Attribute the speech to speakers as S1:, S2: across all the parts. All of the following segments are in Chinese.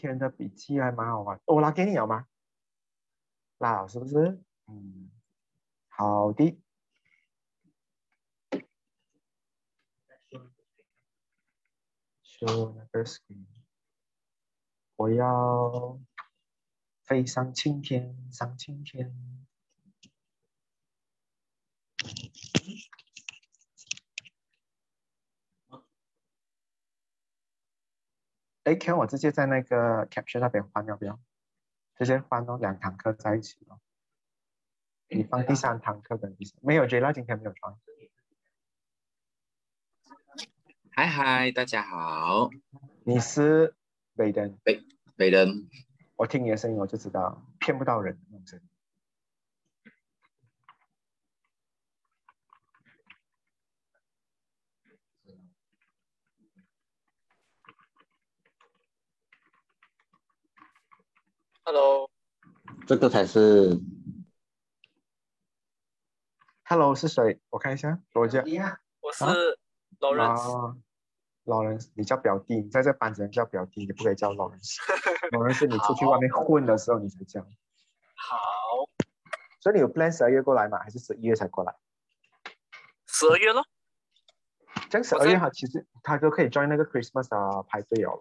S1: 天的笔记还蛮好玩。我拿给你了吗？拉是不是？嗯，好的。Show 那个 screen。我要飞上青天，上青天。哎，看我直接在那个 Capture 那边换要不要？直接换哦，两堂课在一起哦。你放第三堂课跟第三，没有 j 拉今天没有穿。
S2: 嗨嗨，大家好。
S1: 你是北登？
S2: 北北登。
S1: 我听你的声音我就知道骗不到人那种声音。
S3: Hello，
S2: 这个才是。
S1: Hello，是谁？我看一下，罗杰。
S3: 我是 Lawrence。
S1: Lawrence，你叫表弟，你在这班只能叫表弟，你不可以叫 Lawrence。Lawrence 是你出去外面混的时候你才叫。
S3: 好。
S1: 所以你有 plan 十二月过来吗？还是十一月才过来？
S3: 十二月咯。
S1: 这样十二月哈，其实他都可以 join 那个 Christmas 啊排队哦。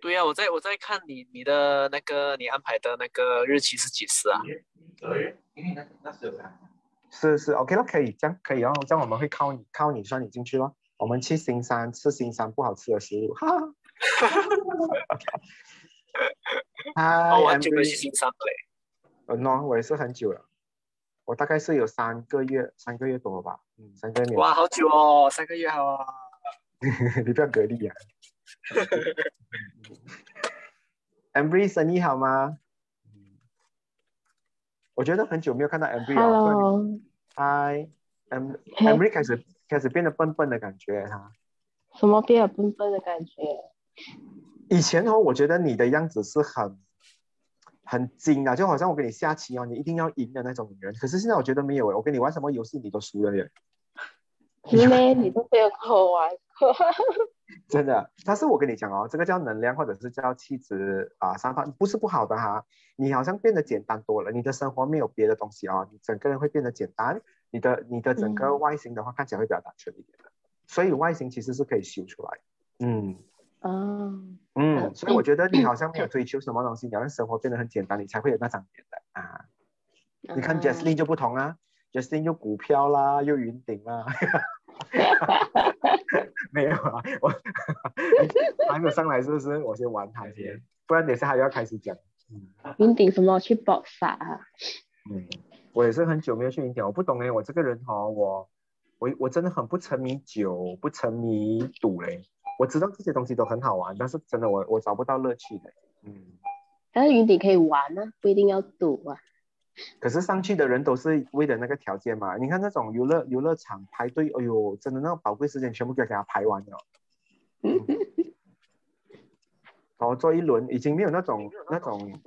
S3: 对呀，我在我在看你你的那个你安排的那个日期是几时啊？
S1: 因为那那是是是 OK 了，可以这样可以哦，这样我们会靠你靠你算你进去咯。我们去新山吃新山不好吃的食物，哈哈哈哈哈。
S3: 我很久没去新山了嘞。
S1: 嗯喏，我也是很久了，我大概是有三个月三个月多吧，嗯，三个月。
S3: 哇，好久哦，三个月好啊。
S1: 你不要隔离呀。Embry 生意好吗？我觉得很久没有看到 Embry 了。
S4: Hello。
S1: Hi，Embry 开始开始变得笨笨的感觉哈。
S4: 什么变得笨笨的感觉？
S1: 以前哦，我觉得你的样子是很很精的，就好像我跟你下棋哦，你一定要赢的那种人。可是现在我觉得没有我跟你玩什么游戏你都输了耶。
S4: 因为你都没有跟我玩过。
S1: 真的，但是我跟你讲哦，这个叫能量或者是叫气质啊，散发不是不好的哈。你好像变得简单多了，你的生活没有别的东西哦，你整个人会变得简单，你的你的整个外形的话看起来会比较单纯一点的。所以外形其实是可以修出来。嗯。
S4: 哦。
S1: 嗯，所以我觉得你好像没有追求什么东西，你要让生活变得很简单，你才会有那张脸的啊。你看 Jasmine 就不同啊，Jasmine 又股票啦，又云顶啦。没有啊，我还没有上来，是不是？我先玩他先，不然等下还要开始讲。
S4: 云顶什么去爆发啊？
S1: 嗯，我也是很久没有去云顶，我不懂哎，我这个人哈，我我我真的很不沉迷酒，不沉迷赌嘞。我知道这些东西都很好玩，但是真的我我找不到乐趣的。嗯，
S4: 但是云顶可以玩啊，不一定要赌啊。
S1: 可是上去的人都是为了那个条件嘛？你看那种游乐游乐场排队，哎呦，真的那种宝贵时间全部给给他排完了。哦，做一轮已经没有那种那种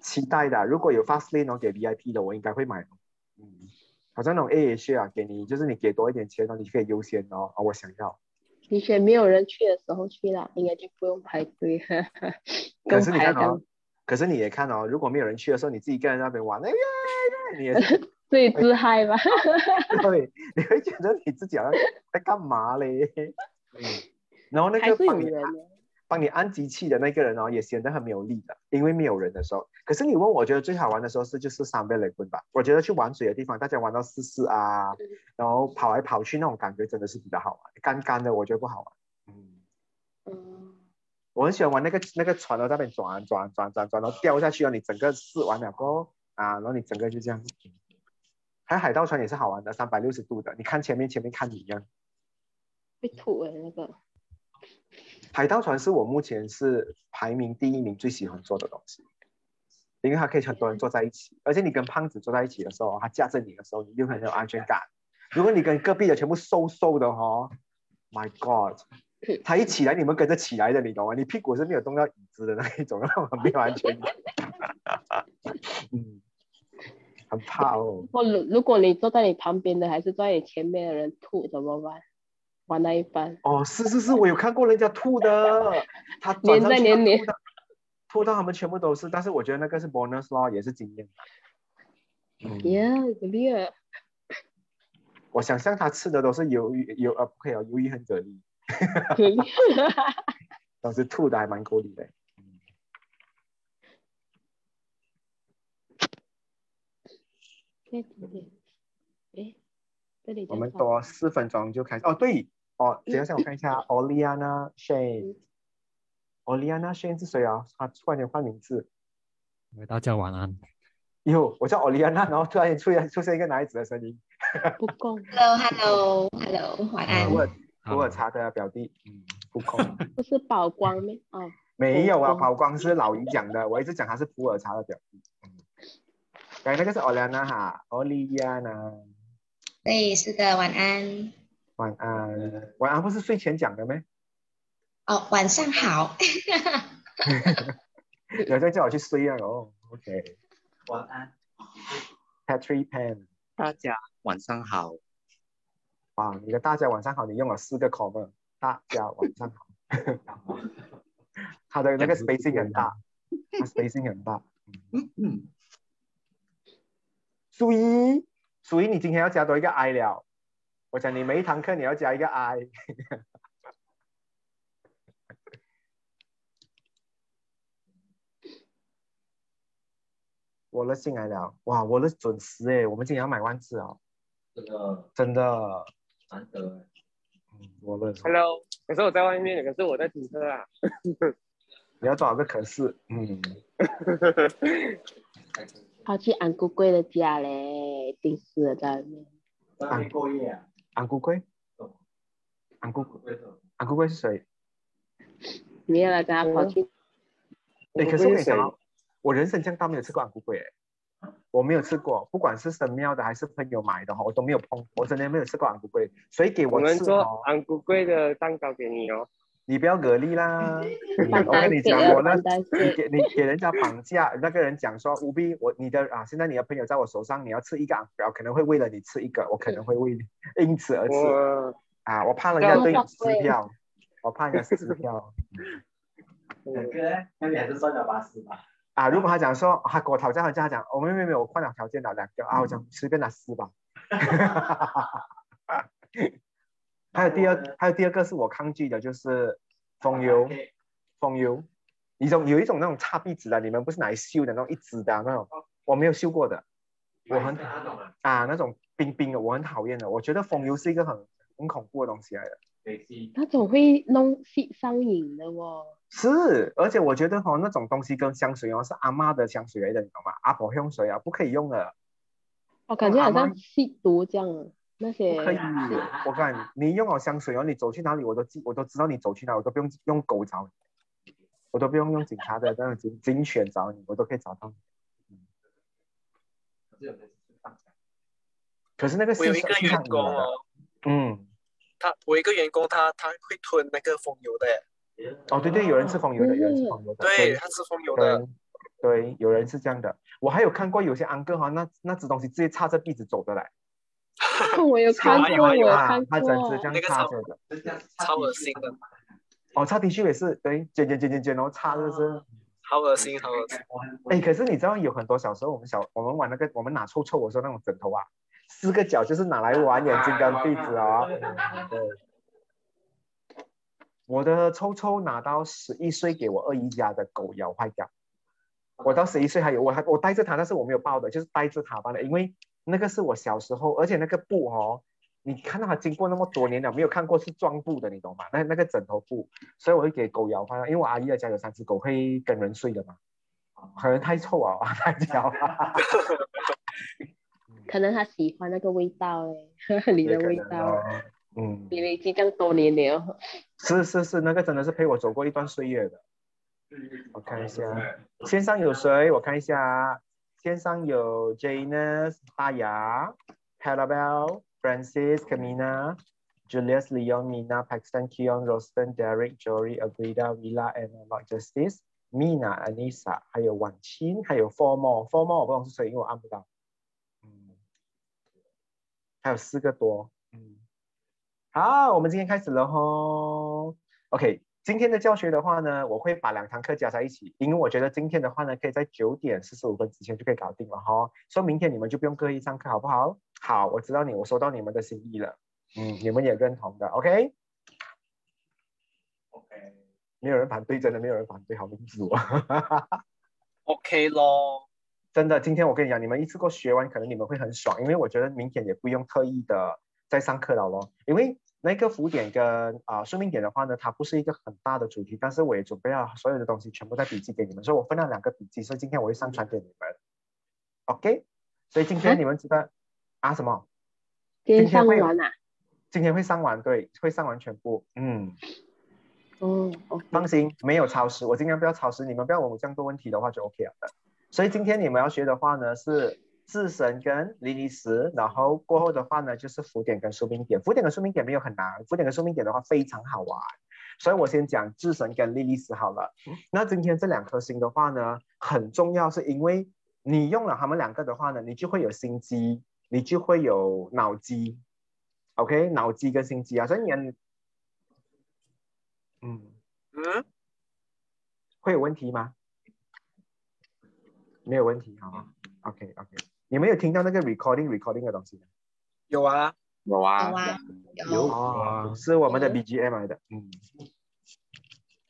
S1: 期待的。如果有 fast lane 给 VIP 的，我应该会买。嗯，好像那种 A H 啊，给你就是你给多一点钱，然后你可以优先哦。啊，我想要。
S4: 以前没有人去的时候去了，应该就不用排队。
S1: 可是你看哦。可是你也看哦，如果没有人去的时候，你自己一个人在那边玩，哎呀，你也是
S4: 最自嗨吧？
S1: 对，你会觉得你自己好像在干嘛嘞？嗯，然后那个帮你帮你按机器的那个人哦，也显得很没有力的，因为没有人的时候。可是你问我觉得最好玩的时候是就是三倍雷棍吧？我觉得去玩水的地方，大家玩到四四啊，然后跑来跑去那种感觉真的是比较好玩。干干的我觉得不好玩。我很喜欢玩那个那个船在那边转转转转转，然后掉下去，哦你整个试完了过后啊，然后你整个就这样。还有海盗船也是好玩的，三百六十度的，你看前面前面看你一样。
S4: 会吐哎那个。
S1: 海盗船是我目前是排名第一名最喜欢做的东西，因为它可以很多人坐在一起，而且你跟胖子坐在一起的时候，他架着你的时候，你就很有安全感。如果你跟隔壁的全部瘦瘦的哈，My God！他一起来，你们跟着起来的，你懂吗？你屁股是没有动到椅子的那一种，没有安全感。嗯，很怕哦。
S4: 我如如果你坐在你旁边的，还是坐在你前面的人吐怎么办？玩那一班。
S1: 哦，是是是，我有看过人家吐的，他
S4: 粘在粘粘。
S1: 吐到他们全部都是，但是我觉得那个是 bonus 咯，也是经验。嗯，
S4: 耶，这里
S1: 我想象他吃的都是鱿鱼，鱿呃不可以啊，鱿鱼很蛤蜊，
S4: 可以。
S1: 当时吐的还蛮够力的。我们多四分钟就开始哦，对哦，等一下我看一下，Oliana Shane，Oliana Shane 是谁啊？他突然间换名字。
S5: 大家晚安。
S1: 哟，我叫 Oliana，然后突然间出现出现一个男孩子的声音。
S4: 不公。
S6: Hello，Hello，Hello，晚安。
S1: 普洱茶的表弟，嗯，不空。
S4: 不是宝光吗？哦，
S1: 没有啊，宝光是老姨讲的，我一直讲他是普洱茶的表弟。刚才那个是 Oliana 哈，Oliana。
S6: 对，是的，晚安。
S1: 晚安，晚安不是睡前讲的吗？
S6: 哦，晚上好。
S1: 有在叫我去睡啊？哦，OK。
S2: 晚安
S1: ，Patrick Pan。
S3: 大家
S2: 晚上好。
S1: 啊，你的大家晚上好，你用了四个 comma，大家晚上好。他的那个 spacing 很大，他 spacing 很大。嗯嗯。苏一，苏一，你今天要加多一个 I 了。我讲你每一堂课你要加一个 I。我的进来了，哇，我的准时哎，我们今天要买万字哦。
S2: 真的。
S1: 真的。
S2: 难得。
S1: 嗯，我的。
S7: Hello，可是我在外面，可是我在停车啊。
S1: 你要找个可是，嗯。
S4: 跑去安姑贵的家嘞，定死了在外面。
S2: 安过夜啊？
S1: 安姑贵？安姑贵？安姑贵是谁？
S4: 没有了，跟他跑去。
S1: 哎，可是我想，我人生这样大没有吃过安姑贵哎，我没有吃过，不管是神庙的还是朋友买的哈，我都没有碰，我真的没有吃过昂古贵，所以给
S7: 我
S1: 吃。我
S7: 们做昂古贵的蛋糕给你哦。
S1: 你不要蛤蜊啦！我跟你讲，我那，你给你给人家绑架，那个人讲说，吴斌，我你的啊，现在你的朋友在我手上，你要吃一个昂标，可能会为了你吃一个，我可能会为因此而吃啊，我怕人家对你撕票，我怕人家撕票。
S2: 两个呢？那你还是算了吧，是吧。
S1: 啊，如果他讲说，他跟我讨价还价，他讲，我没有没有，我换了条件了两个啊，我讲随便拿撕吧。还有第二，还有第二个是我抗拒的，就是风油，风油，一种有一种那种擦壁纸的，你们不是拿来绣的那种一支的那种，我没有绣过的，我很啊那种冰冰的，我很讨厌的，我觉得风油是一个很很恐怖的东西来的，
S4: 那种会弄上瘾的哦。
S1: 是，而且我觉得哈那种东西跟香水哦是阿妈的香水来的，你懂吗？阿婆香水啊不可以用的。
S4: 我感觉好像吸毒这样。那些
S1: 可以，我看你用好香水哦，你走去哪里我都记，我都知道你走去哪，我都不用用狗找你，我都不用用警察的那种警警犬找你，我都可以找到你。可是那个
S3: 我有一个员工哦，
S1: 嗯，
S3: 他我一个员工他他会吞那个风油的。
S1: 哦对对，有人吃风油的，有人吃风油的，
S3: 对，他吃风油的，
S1: 对，有人是这样的。我还有看过有些安哥哈，那那只东西直接插着鼻子走的嘞。
S4: 我有看过，我有看
S1: 过，
S3: 那个超超恶心的。
S1: 哦，插 T 恤也是，对，剪剪剪剪剪，然后插就是，
S3: 好恶心，好恶心。
S1: 哎，可是你知道有很多小时候我们小我们玩那个我们拿臭臭，我说那种枕头啊，四个角就是拿来玩眼睛跟鼻子啊。对。我的臭臭拿到十一岁给我二姨家的狗咬坏掉，我到十一岁还有我还我带着它，但是我没有抱的，就是带着它吧的，因为。那个是我小时候，而且那个布哦，你看到它经过那么多年了，没有看过是装布的，你懂吗？那那个枕头布，所以我会给狗咬坏了，因为我阿姨的家有三只狗，会跟人睡的嘛，可能太臭啊，太焦。
S4: 可能他喜欢那个味道嘞，你的味道，
S1: 嗯，
S4: 因为这样多年了。
S1: 是是是，那个真的是陪我走过一段岁月的。我看一下，线上有谁？我看一下。线上有 Janus、大牙、Parabel、Francis、Camina、Julius、Leon、Mina、Paxton、Keon、Roston、Derek、Jory、Agrida、Villa and Lord Justice、Mina、Anissa，还有婉清，还有 Four More，Four More 我不知道是谁，因为我按不到。嗯，还有四个多。嗯，好，我们今天开始了吼。OK，今天的教学的话呢，我会把两堂课加在一起，因为我觉得今天的话呢，可以在九点四十五分之前就可以搞定了哈。所以明天你们就不用刻意上课，好不好？好，我知道你，我收到你们的心意了。嗯，你们也认同的
S2: ，OK？OK，
S1: 没有人反对，真的没有人反对，好民主哦。
S3: OK 咯，
S1: 真的，今天我跟你讲，你们一次过学完，可能你们会很爽，因为我觉得明天也不用特意的再上课了咯。因为那个浮点跟啊宿命点的话呢，它不是一个很大的主题，但是我也准备了所有的东西全部在笔记给你们，所以我分了两个笔记，所以今天我会上传给你们。OK，所以今天你们知道啊什么？
S4: 今天
S1: 会？今天会上完，对，会上完全部。嗯，
S4: 嗯
S1: 放心，没有超时，我尽量不要超时，你们不要问我这样多问题的话就 OK 了的。所以今天你们要学的话呢是智神跟莉莉丝，然后过后的话呢就是浮点跟宿命点。浮点跟宿命点没有很难，浮点跟宿命点的话非常好玩。所以我先讲智神跟莉莉丝好了。那今天这两颗星的话呢很重要，是因为你用了他们两个的话呢，你就会有心机，你就会有脑机。OK，脑机跟心机啊，所以你要嗯。
S3: 嗯，
S1: 会有问题吗？没有问题，好吗？OK OK，你们有听到那个 recording recording 的东西吗？
S3: 有啊，
S7: 有啊。
S6: 有，啊，
S1: 有。
S6: 有，
S1: 哦，是我们的 BGM 来的，嗯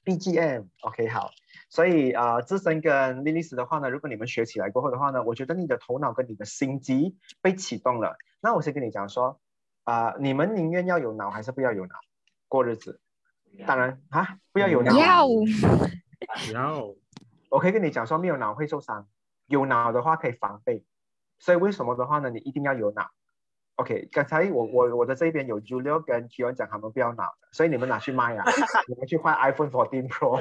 S1: ，BGM OK 好，所以呃，智深跟莉莉丝的话呢，如果你们学起来过后的话呢，我觉得你的头脑跟你的心机被启动了。那我先跟你讲说，啊、你们宁愿要有脑还是不要有脑？过日子？当然啊，不要有脑。
S6: 要。
S5: 然后
S1: 我可以跟你讲说，没有脑会受伤，有脑的话可以防备。所以为什么的话呢？你一定要有脑。OK，刚才我我我的这边有 Julio 跟 Kion 讲他们不要脑的，所以你们拿去卖啊，你们去换 iPhone 14 Pro。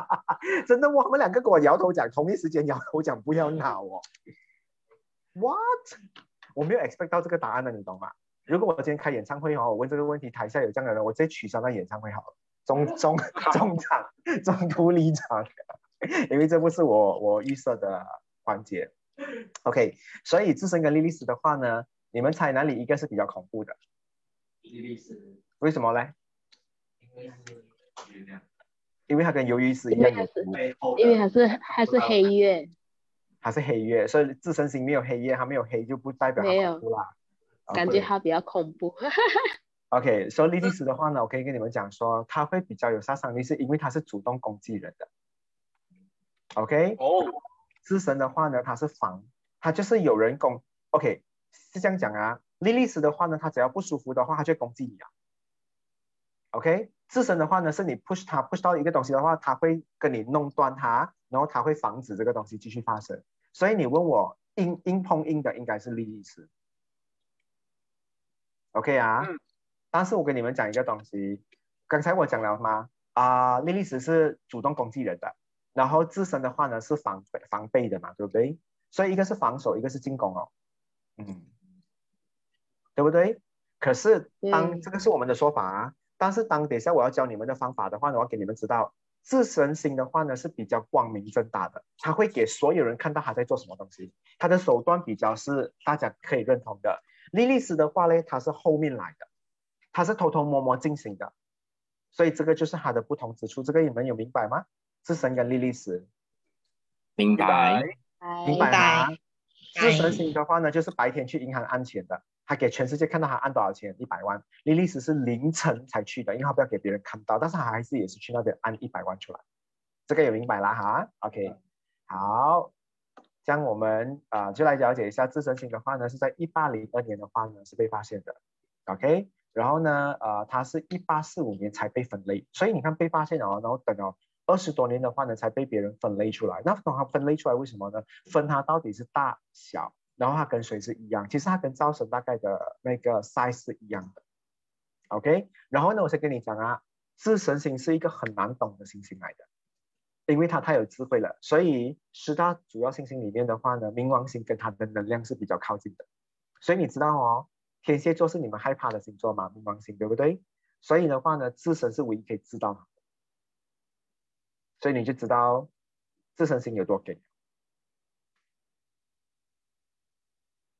S1: 真的，我他们两个跟我摇头讲，同一时间摇头讲不要脑哦。What？我没有 expect 到这个答案的，你懂吗？如果我今天开演唱会哦，我问这个问题，台下有这样的人，我直接取消那演唱会好了，中中 中场中途离场，因为这不是我我预设的环节。OK，所以自身跟莉莉丝的话呢，你们猜哪里一个是比较恐怖的？
S2: 莉莉丝，
S1: 为什么呢？
S2: 因为是，
S1: 因为它跟鱿鱼丝一样
S4: 因为它是它是黑月，
S1: 它是黑月，所以自身星没有黑夜，它没有黑就不代表它
S4: 没有
S1: 恐怖啦。
S4: 感觉它比较恐怖。
S1: OK，所以莉莉丝的话呢，我可以跟你们讲说，它会比较有杀伤力，是因为它是主动攻击人的。OK，
S3: 哦，
S1: 自身的话呢，它是防，它就是有人攻。OK，是这样讲啊。莉莉丝的话呢，它只要不舒服的话，它就攻击你啊。OK，自身的话呢，是你 push 它 push 到一个东西的话，它会跟你弄断它，然后它会防止这个东西继续发生。所以你问我硬硬碰硬的应该是莉莉丝。OK 啊，
S3: 嗯
S1: 但是我跟你们讲一个东西，刚才我讲了吗？啊、莉莉丝是主动攻击人的，然后自身的话呢是防备防备的嘛，对不对？所以一个是防守，一个是进攻哦，嗯，对不对？可是当
S4: 对
S1: 这个是我们的说法啊，但是当等一下我要教你们的方法的话呢，我要给你们知道，自身心的话呢是比较光明正大的，他会给所有人看到他在做什么东西，他的手段比较是大家可以认同的。莉莉丝的话呢，他是后面来的，他是偷偷摸摸进行的，所以这个就是他的不同之处。这个你们有明白吗？自身跟莉莉丝，
S7: 明白。
S1: 明白吗？自
S6: 白
S1: 身星的话呢，就是白天去银行按钱的，他给全世界看到他按多少钱，一百万。莉莉丝是凌晨才去的，因为他不要给别人看到，但是他还是也是去那边按一百万出来。这个也明白啦哈？OK，好，这样我们啊、呃就来了解一下自身型的话呢，是在一八零二年的话呢是被发现的，OK。然后呢，呃，它是一八四五年才被分类，所以你看被发现哦，然后等了二十多年的话呢，才被别人分类出来。那等它分类出来，为什么呢？分它到底是大小，然后它跟谁是一样？其实它跟灶神大概的那个 size 是一样的。OK，然后呢，我先跟你讲啊，自神星是一个很难懂的星星来的，因为它太有智慧了。所以十大主要星星里面的话呢，冥王星跟它的能量是比较靠近的。所以你知道哦，天蝎座是你们害怕的星座嘛，冥王星对不对？所以的话呢，自神是唯一可以知道。所以你就知道自身心有多给。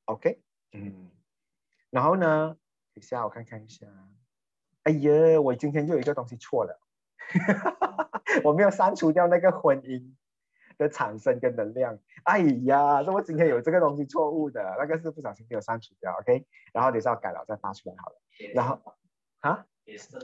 S1: OK，嗯，然后呢，等一下我看看一下。哎呀，我今天又有一个东西错了。我没有删除掉那个婚姻的产生跟能量。哎呀，怎么今天有这个东西错误的？那个是不小心没有删除掉，OK？然后等下改了再发出来好了。然后啊，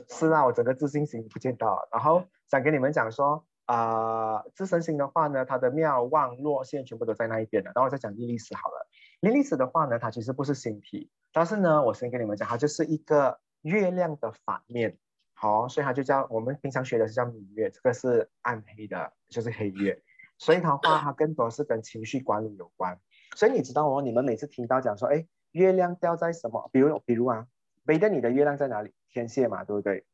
S1: 是啊，我整个自信心不见到。然后想跟你们讲说，啊、自身心的话呢，它的妙望落线全部都在那一边的。然后我再讲莉莉丝好了。莉莉丝的话呢，它其实不是星体，但是呢，我先跟你们讲，它就是一个月亮的反面。好，所以它就叫我们平常学的是叫明月，这个是暗黑的，就是黑月。所以它的话，它更多是跟情绪管理有关。所以你知道哦，你们每次听到讲说，哎，月亮掉在什么？比如，比如啊，贝登，你的月亮在哪里？天蝎嘛，对不对？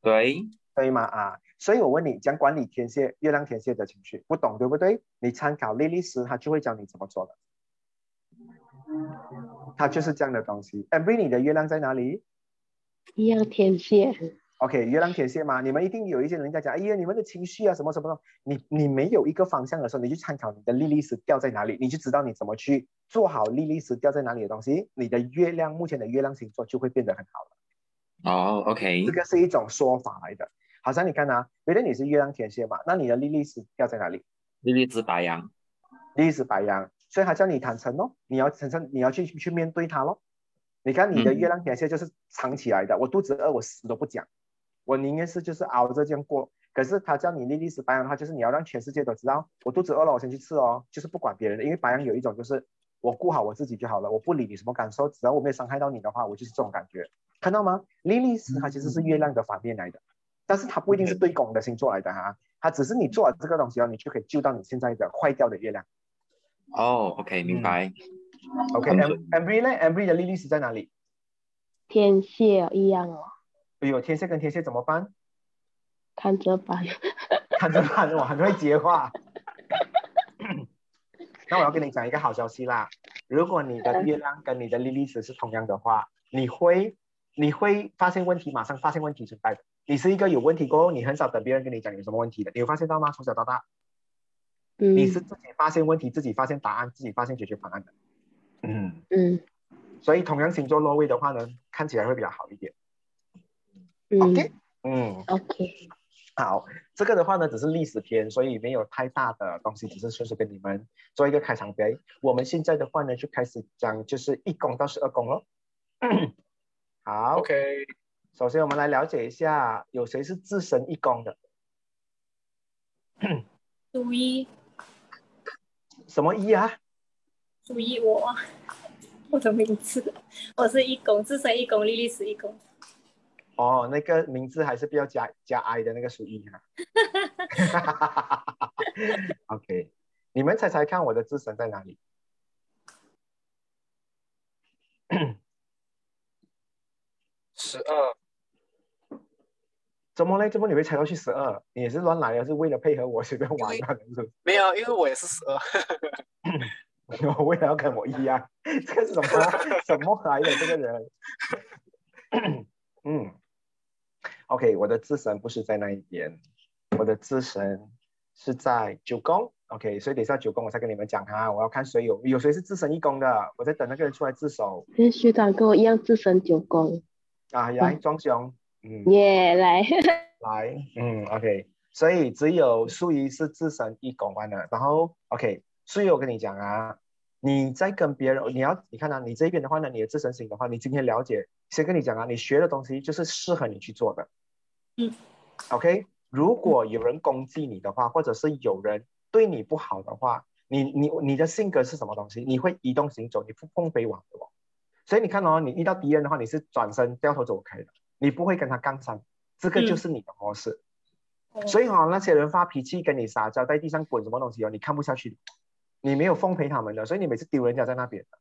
S7: 对，
S1: 对嘛？啊，所以我问你，讲管理天蝎、月亮天蝎的情绪，不懂对不对？你参考莉莉丝，她就会教你怎么做的。它就是这样的东西。Amber，你的月亮在哪里？
S4: 一样天蝎
S1: ，OK，月亮天蝎嘛，你们一定有一些人在讲，哎呀，你们的情绪啊，什么什么的，你你没有一个方向的时候，你去参考你的莉莉丝掉在哪里，你就知道你怎么去做好莉莉丝掉在哪里的东西，你的月亮目前的月亮星座就会变得很好了。
S7: 哦，OK，
S1: 这个是一种说法来的，好像你看啊，原来你是月亮天蝎嘛，那你的莉莉是掉在哪里？
S7: 莉莉是白羊，
S1: 莉莉是白羊，所以他叫你坦诚咯，你要坦诚，你要去去面对他咯。你看你的
S7: 嗯
S1: 月亮天蝎就是藏起来的，我肚子饿，我死都不讲，我宁愿是就是熬着这样过。可是他叫你莉莉是白羊的话，就是你要让全世界都知道，我肚子饿了，我先去吃哦，就是不管别人的，因为白羊有一种就是我顾好我自己就好了，我不理你什么感受，只要我没有伤害到你的话，我就是这种感觉，看到吗？莉莉丝它其实是月亮的反面来的，但是它不一定是对公的星座来的哈，它只是你做了这个东西后，你就可以救到你现在的坏掉的月亮。
S7: 哦，OK，明白。
S1: OK，Ambry 呢？Ambry 的莉莉丝在哪里？
S4: 天蝎一样哦，
S1: 哎呦，天蝎跟天蝎怎么办？
S4: 看着办。
S1: 看着办，我很会接话。那我要跟你讲一个好消息啦，如果你的月亮跟你的莉莉丝是同样的话，你会你会发现问题，马上发现问题存在的。你是一个有问题过后，你很少等别人跟你讲有什么问题的，你有发现到吗？从小到大，
S4: 嗯
S1: 你是自己发现问题，自己发现答案，自己发现解决方案的。嗯，
S4: 嗯
S1: 所以同样星座落位的话呢，看起来会比较好一点。
S4: 嗯
S1: OK，嗯。
S4: OK，
S1: 好，这个的话呢，只是历史篇，所以没有太大的东西，只是顺势跟你们做一个开场白。我们现在的话呢，就开始讲就是一宫到十二宫咯。好
S3: OK，
S1: 首先我们来了解一下，有谁是自身一宫的？
S8: 属一
S1: 什么一啊？
S8: 属于我，我的名字，我是一公，自身一公，莉莉丝一公。
S1: 哦，那个名字还是不要加加 i 的那个属一哈。OK，你们猜猜看我的自身在哪里？
S3: 十二，
S1: 怎么嘞？怎么你会猜到去十二？你也是乱来的，是为了配合我随便玩的，是不是？
S3: 没有，因为我也是十二。
S1: 我为了要跟我一样，这个是什么 什么来的这个人？嗯，OK，我的自神不是在那一边，我的自神是在九宫。OK，所以等一下九宫我再跟你们讲哈，我要看谁有有谁是自神一宫的，我在等那个人出来自首
S4: 那学长跟我一样自身九宫，
S1: 啊，来庄兄，嗯，
S4: 耶、来，
S1: 来，嗯，OK，所以只有素怡是自身一公关的，然后 OK，素怡我跟你讲啊，你在跟别人，你要你看啊，你这边的话呢，你的自身型的话，你今天了解，先跟你讲啊，你学的东西就是适合你去做的，
S8: 嗯
S1: ，OK，如果有人攻击你的话，或者是有人对你不好的话，你你你的性格是什么东西？你会移动行走，你不碰飞往的哦。所以你看哦，你遇到敌人的话，你是转身掉头走开的，你不会跟他杠上，这个就是你的模式。
S8: 哦
S1: 所以哈、那些人发脾气跟你撒娇，在地上滚什么东西哦，你看不下去，你没有奉陪他们的，所以你每次丢人家在那边的。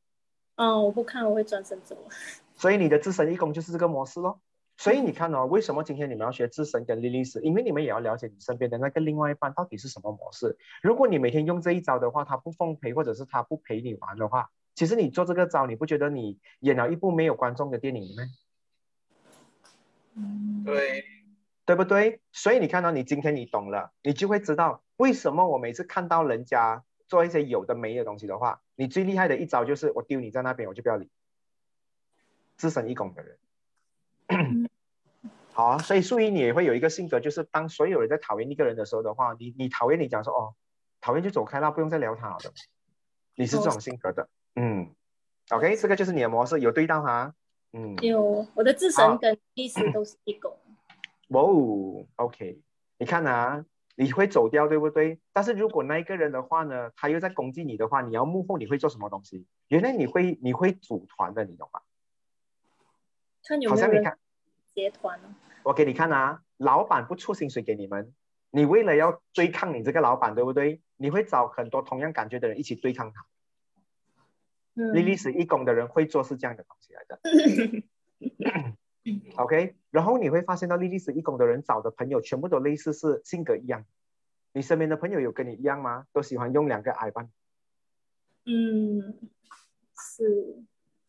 S8: 嗯，我不看，我会转身走。
S1: 所以你的自身义工就是这个模式咯。所以你看哦，为什么今天你们要学自身跟莉莉丝？因为你们也要了解你身边的那个另外一半到底是什么模式。如果你每天用这一招的话，他不奉陪或者是他不陪你玩的话，其实你做这个招，你不觉得你演了一部没有观众的电影吗？
S8: 嗯，
S3: 对，
S1: 对不对？所以你看到你今天你懂了，你就会知道为什么我每次看到人家做一些有的没的东西的话，你最厉害的一招就是我丢你在那边，我就不要理。自神一拱的人。好啊，所以素一你也会有一个性格，就是当所有人在讨厌一个人的时候的话，你你讨厌你讲说哦，讨厌就走开啦，不用再聊他了的。你是这种性格的，嗯，OK，这个就是你的模式，有对到哈，嗯，
S8: 有我的自
S1: 好
S8: 神跟意识都是一狗，
S1: 哇哦，OK，你看啊，你会走掉，对不对？但是如果那一个人的话呢，他又在攻击你的话，你要幕后你会做什么东西？原来你会你会组团的，你懂吗？
S8: 看有没有人
S1: 好像你看，
S8: 结团哦。
S1: 我给你看啊，老板不出薪水给你们，你为了要对抗你这个老板，对不对？你会找很多同样感觉的人一起对抗他。
S8: 嗯，
S1: 莉莉是义工的人会做是这样的东西来的。OK，然后你会发现到莉莉是义工的人找的朋友全部都类似是性格一样。你身边的朋友有跟你一样吗？都喜欢用两个 I 班。
S8: 嗯，是，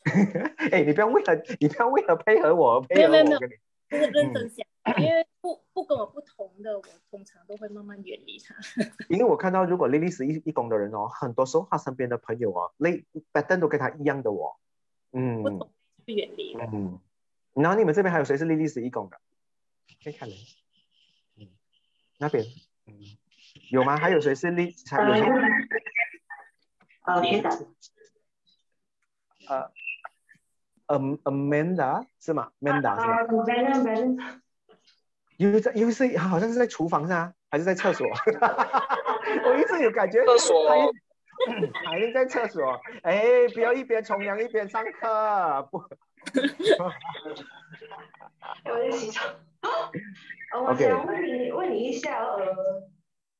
S1: 哎，你不要为了你不要为了配合我而配合我，跟你
S8: 就是认真想，因为 不不跟我不同的，我通常都会慢慢远离他。
S1: 因为我看到如果莉莉是一一公的人哦，很多时候他身边的朋友哦，类 pattern 都跟他一样的哦。嗯
S8: 不同就远离了。
S1: 嗯，然后你们这边还有谁是莉莉是一公的？可以看人。嗯，那边，嗯，有吗？还有谁是莉？还有谁？
S9: 呃，学长，
S1: 呃，Am Amanda 是吗？Amanda 是吗？
S9: 啊，Brandon Brandon，
S1: 又在又是好像是在厨房是啊，还是在厕所？我一直有感觉
S3: 厕所
S1: 还还是在厕所。哎，不要一边冲凉一边上课，不。
S9: 我在洗澡。呃，我想问你问你一下，呃，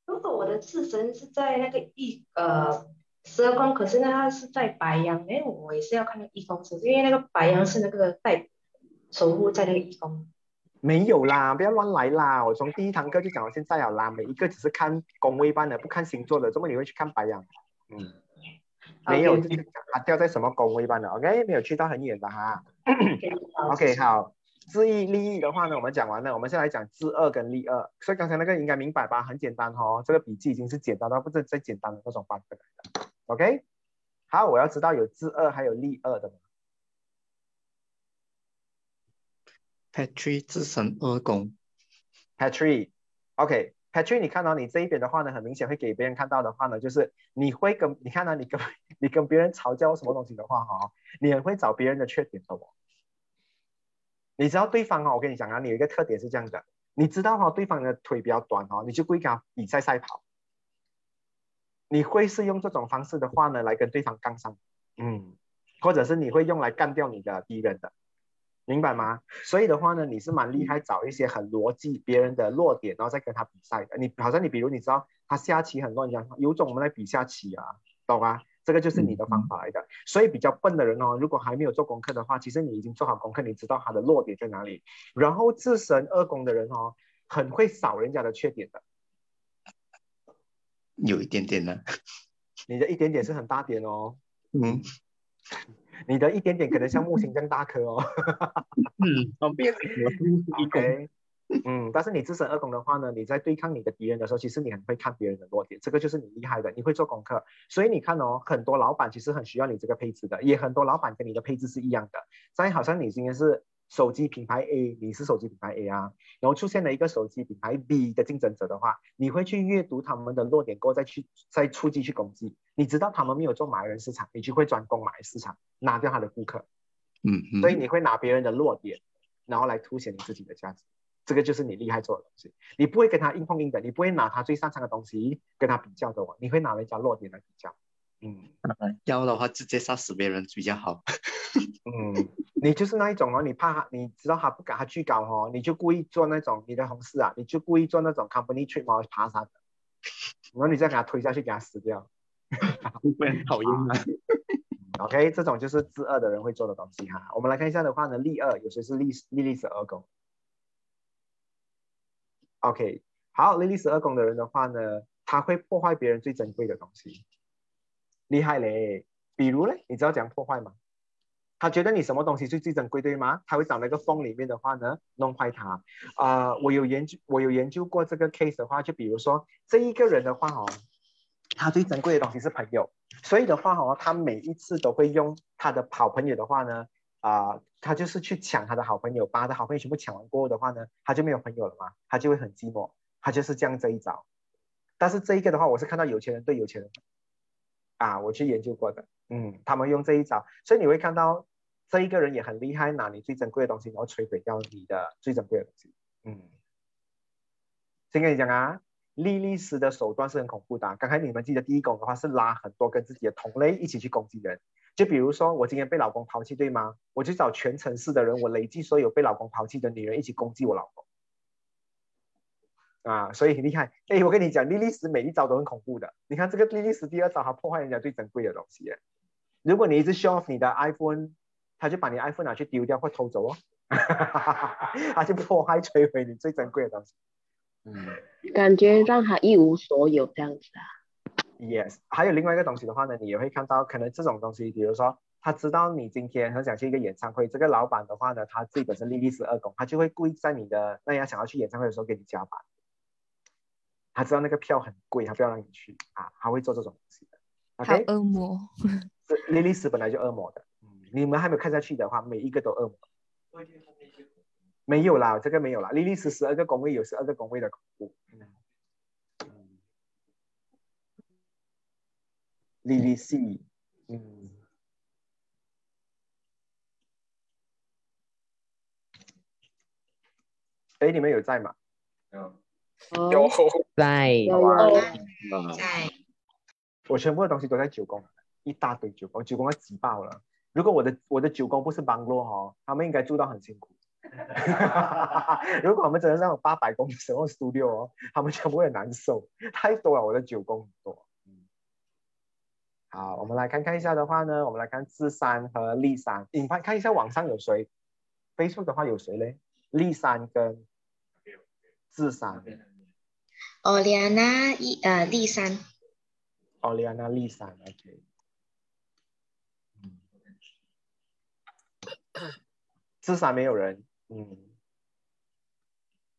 S9: 如果我的自身是在那个一呃十二宫，可是呢它是在白羊，哎，我也是要看那个义宫是，因为那个白羊是那个带守护在那个一宫。
S1: 没有啦，不要乱来啦！我从第一堂课就讲到现在了啦，每一个只是看宫位班的，不看星座的，怎么你会去看白羊？嗯，没有它掉在什么宫位班的，OK，没有去到很远的哈。OK，好，自益利益的话呢，我们讲完了，我们现在来讲自恶跟利恶。所以刚才那个应该明白吧？很简单哦，这个笔记已经是简单到不是最简单的那种版本来的。OK，好，我要知道有自恶还有利恶的吗
S10: Patrick 自身二宫
S1: ，Patrick。OK，Patrick，你看到你这一边的话呢，很明显会给别人看到的话呢，就是你会跟你看到、你跟 你跟别人吵架或什么东西的话哈、哦，你很会找别人的缺点的哦。你知道对方哦，我跟你讲啊，你有一个特点是这样的，你知道哈、哦，对方的腿比较短哦，你就故意跟他比赛赛跑。你会是用这种方式的话呢，来跟对方杠上，嗯，或者是你会用来干掉你的敌人的。明白吗？所以的话呢，你是蛮厉害，找一些很逻辑别人的弱点，然后再跟他比赛的。你好像你比如你知道他下棋很乱，讲有种我们来比下棋啊，懂吗？这个就是你的方法来的。所以比较笨的人哦，如果还没有做功课的话，其实你已经做好功课，你知道他的弱点在哪里。然后自身二宫的人哦，很会扫人家的缺点的。
S10: 有一点点的，
S1: 你的一点点是很大点哦，
S10: 嗯
S1: 你的一点点可能像木 星这样大颗哦。
S10: 嗯，方便
S1: ，OK，嗯，但是你自身二宫的话呢，你在对抗你的敌人的时候，其实你很会看别人的弱点，这个就是你厉害的，你会做功课。所以你看哦，很多老板其实很需要你这个配置的，也很多老板跟你的配置是一样的。再好像你今天是手机品牌 A，你是手机品牌 A 啊，然后出现了一个手机品牌 B 的竞争者的话，你会去阅读他们的弱点过后再去再出击去攻击。你知道他们没有做马来人市场，你就会专攻马来市场，拿掉他的顾客。
S10: 嗯嗯，
S1: 所以你会拿别人的弱点，然后来凸显你自己的价值，这个就是你厉害做的东西。你不会跟他硬碰硬的，你不会拿他最擅长的东西跟他比较的哦，你会拿人家弱点来比较。嗯
S10: 要的话直接杀死别人比较好。
S1: 嗯，你就是那一种哦，你怕他，你知道他不敢他去搞哦，你就故意做那种你的同事啊，你就故意做那种 company trip 哦，爬山的，然后你再给他推下去，给他死掉。
S10: 会很讨厌啊？
S1: OK，这种就是自恶的人会做的东西哈。我们来看一下的话呢，利恶有谁是利利利十二宫？OK，好，利利十二宫的人的话呢，他会破坏别人最珍贵的东西，厉害嘞。比如嘞，你知道怎样破坏吗？他觉得你什么东西是最珍贵，对吗？他会找那个缝里面的话呢，弄坏它。啊、我有研究，我有研究过这个 case 的话，就比如说这一个人的话哦，他最珍贵的东西是朋友。所以的话哦，他每一次都会用他的好朋友的话呢，啊、他就是去抢他的好朋友，把他的好朋友全部抢完过后的话呢，他就没有朋友了嘛，他就会很寂寞，他就是这样这一招。但是这一个的话，我是看到有钱人对有钱人啊，我去研究过的，嗯，他们用这一招，所以你会看到这一个人也很厉害，拿你最珍贵的东西，然后摧毁掉你的最珍贵的东西，嗯。先跟你讲啊，莉莉丝的手段是很恐怖的。刚才你们记得第一拱的话是拉很多跟自己的同类一起去攻击人，就比如说我今天被老公抛弃，对吗？我就找全城市的人，我累计所有被老公抛弃的女人一起攻击我老公。啊，所以很厉害。哎，我跟你讲，莉莉丝每一招都很恐怖的。你看这个莉莉丝第二招，她破坏人家最珍贵的东西。如果你一直 show off 你的 iPhone，他就把你 iPhone 拿去丢掉或偷走哦，他就破坏摧毁你最珍贵的东西。嗯
S4: 感觉让他一无所有这样子啊。
S1: ，yes。还有另外一个东西的话呢，你也会看到，可能这种东西，比如说他知道你今天很想去一个演唱会，这个老板的话呢，他自己本身莉莉丝二宫，他就会故意在你的那样想要去演唱会的时候给你加班。他知道那个票很贵，他不要让你去啊，他会做这种东西的。
S11: 还有
S1: OK，
S11: 恶魔，
S1: 这莉莉丝本来就恶魔的，嗯，你们还没有看下去的话，每一个都恶魔。没有啦，这个没有啦。莉莉丝十二个宫位有十二个宫位的恐怖。莉莉丝，嗯，哎，你们有在吗？
S4: 哦
S3: 有。
S12: 在。
S4: 有
S6: 在。
S1: 我全部的东西都在九宫，一大堆九宫，九宫要挤爆了。如果我的我的九宫不是邦洛哈，他们应该住到很辛苦。如果我们真的那种八百公尺那种 studio 哦，他们全部会很难受，太多了，我的九宫很多。嗯，好，我们来看看一下的话呢，我们来看智山和立山，你看看一下网上有谁，Facebook 的话有谁嘞？立山跟智山，
S6: 欧利安娜一呃丽珊，
S1: 奥利安娜丽山，OK。智山没有人，嗯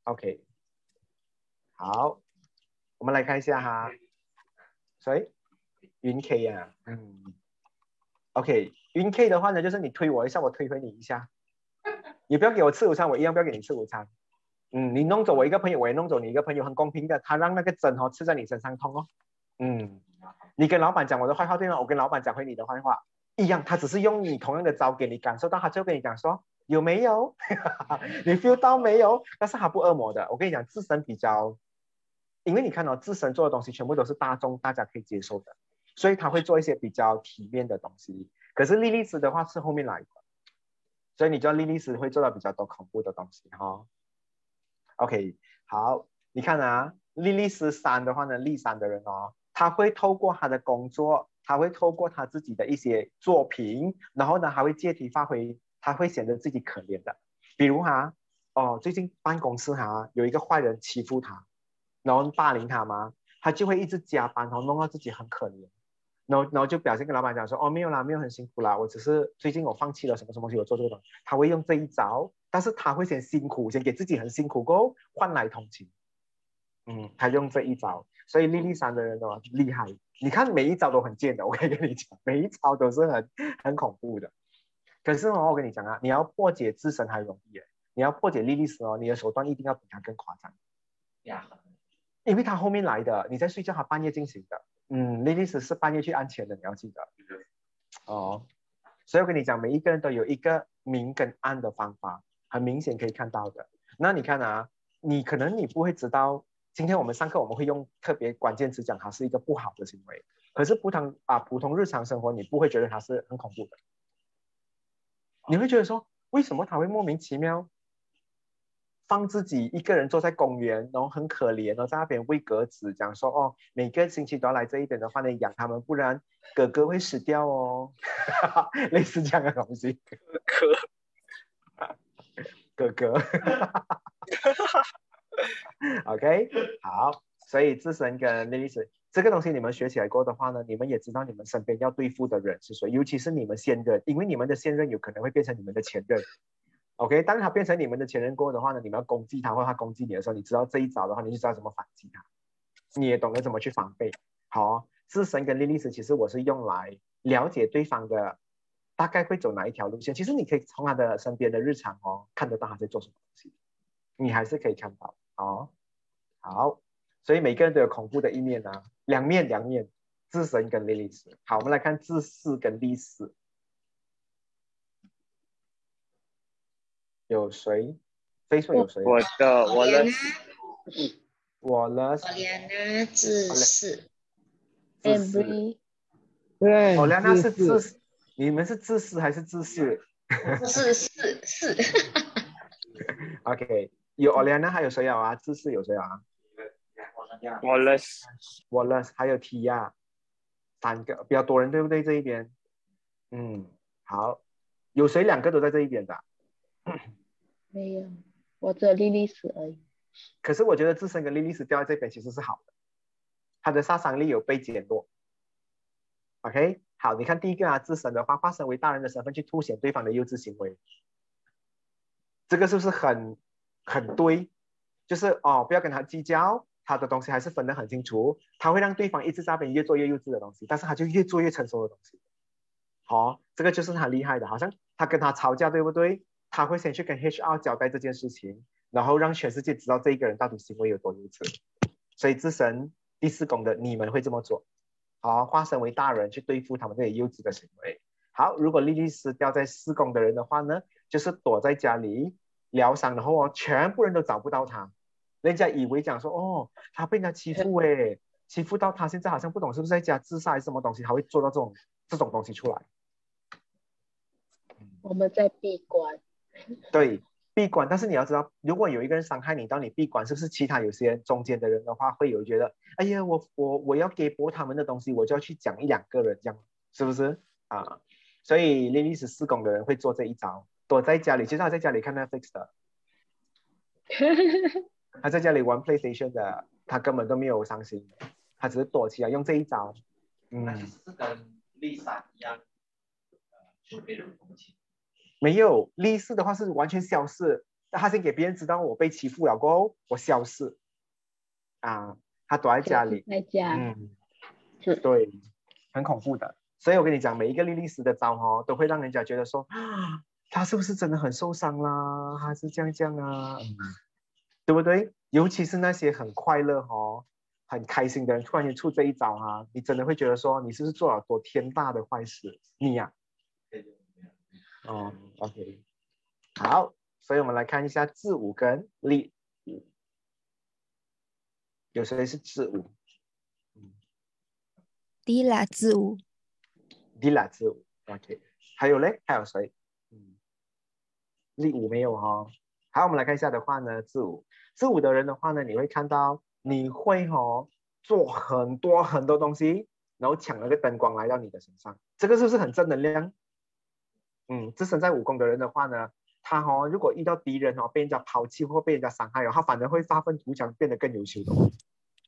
S1: ，OK，好，我们来看一下哈，谁？云 K 呀、嗯，OK，云 K 的话呢，就是你推我一下，我推回你一下，你不要给我吃午餐，我一样不要给你吃午餐。嗯，你弄走我一个朋友，我也弄走你一个朋友，很公平的。他让那个针哦刺在你身上痛哦。嗯，你跟老板讲我的坏话对吗？我跟老板讲回你的坏话一样，他只是用你同样的招给你感受到，他就跟你讲说有没有？你 feel 到没有？但是他不恶魔的。我跟你讲，自身比较，因为你看哦，自身做的东西全部都是大众大家可以接受的，所以他会做一些比较体面的东西。可是莉莉丝的话是后面来的，所以你知道莉莉丝会做到比较多恐怖的东西哈、OK，好，你看啊，莉莉丝三的话呢，丽三的人哦，他会透过他的工作，他会透过他自己的一些作品，然后呢，还会借题发挥，他会显得自己可怜的。比如哈，哦，最近办公室哈有一个坏人欺负他，然后霸凌他嘛，他就会一直加班，然后弄到自己很可怜。然后，然后就表现跟老板讲说，哦，没有啦，没有很辛苦啦，我只是最近我放弃了什么什么东西，我做这个东西。他会用这一招，但是他会先辛苦，先给自己很辛苦过后换来同情。嗯，他用这一招，所以莉莉山的人哦厉害，你看每一招都很贱的，我可以跟你讲，每一招都是很很恐怖的。可是哦，我跟你讲啊，你要破解自身还容易耶，你要破解莉莉丝哦，你的手段一定要比他更夸张。
S2: 呀，
S1: 因为他后面来的，你在睡觉，他半夜进行的。嗯，莉莉丝是半夜去安全的，你要记得。哦，所以我跟你讲，每一个人都有一个明跟暗的方法，很明显可以看到的。那你看啊，你可能你不会知道，今天我们上课我们会用特别关键词讲它是一个不好的行为，可是普通啊普通日常生活你不会觉得它是很恐怖的，你会觉得说为什么他会莫名其妙放自己一个人坐在公园，然后很可怜，然后在那边喂鸽子，讲说哦，每个星期都要来这一边的话呢，养它们，不然哥哥会死掉哦，类似这样的东西。OK，好，所以自身跟莉莉丝这个东西你们学起来过的话呢，你们也知道你们身边要对付的人是谁，尤其是你们现任，因为你们的现任有可能会变成你们的前任。OK，当他变成你们的前任过后的话呢，你们要攻击他或他攻击你的时候，你知道这一招的话，你就知道怎么反击他，你也懂得怎么去防备。好、哦，自身跟莉莉丝其实我是用来了解对方的大概会走哪一条路线。其实你可以从他的身边的日常哦，看得到他在做什么东西，你还是可以看到哦。好，所以每个人都有恐怖的一面啊，两面两面，智神跟莉莉丝。好，我们来看智士跟历史，有谁？飞说有谁？
S11: 我的我的
S1: 我了，
S6: 我连呢自是，
S1: 自私。
S4: Every
S5: 对，
S1: 哦，梁娜是
S5: 自
S1: 自，你们是自私还是自私
S6: 是是是
S1: ，？OK，有 Oliana，还有谁有啊？自私有谁有啊？Wallace，Wallace，还有 Tia，三个比较多人，对不对？这一边，嗯，好，有谁两个都在这一边的啊？
S4: 没有，我只有莉莉丝而已。
S1: 可是我觉得自身跟莉莉丝掉在这边其实是好的，他的杀伤力有被减弱。OK，好，你看第一个啊，自身的话，化身为大人的身份去凸显对方的幼稚行为，这个是不是很很对？就是哦，不要跟他计较，他的东西还是分得很清楚，他会让对方一直在那边越做越幼稚的东西，但是他就越做越成熟的东西。好、这个就是他厉害的，好像他跟他吵架，对不对？他会先去跟 HR 交代这件事情，然后让全世界知道这一个人到底行为有多幼稚。所以自神第四宫的你们会这么做，好，化身为大人去对付他们这些幼稚的行为。好，如果莉莉丝掉在施工的人的话呢，就是躲在家里疗伤，然后哦，全部人都找不到他，人家以为讲说哦，他被人家欺负 诶，欺负到他现在好像不懂是不是在家自杀还是什么东西，他会做到这种这种东西出来。
S4: 我们在闭关，
S1: 对，闭关。但是你要知道，如果有一个人伤害你到你闭关，是不是其他有些中间的人的话，会有觉得，哎呀，我我我要给博他们的东西，我就要去讲一两个人这样，是不是啊？所以莉莉丝四宫的人会做这一招，躲在家里，其实他在家里看 Netflix 的，他在家里玩 PlayStation 的，他根本都没有伤心，他只是躲起来用这一招。嗯，
S2: 是跟丽莎一样，呃，就被人同情。
S1: 没有历史的话是完全消失，那他先给别人知道我被欺负了过后，我消失，啊，他躲在家里，
S4: 在家，
S1: 嗯，对，很恐怖的。所以我跟你讲，每一个莉莉丝的招哦，都会让人家觉得说，啊，他是不是真的很受伤啦？还是这样这样啊？嗯，对不对？尤其是那些很快乐哦、很开心的人，突然间出这一招啊，你真的会觉得说，你是不是做了多天大的坏事？你呀、哦，OK，好，所以我们来看一下字五跟力舞，有谁是字五？
S12: 迪拉字五，
S1: 迪拉字五，OK，还有嘞，还有谁？嗯，力舞没有哈、哦。好，我们来看一下的话呢，字五，字五的人的话呢，你会看到你会哦做很多很多东西，然后抢了个灯光来到你的身上，这个是不是很正能量？嗯，自身在武功的人的话呢，他哦，如果遇到敌人哦，被人家抛弃或被人家伤害哦，他反而会发愤图强，变得更优秀的哦。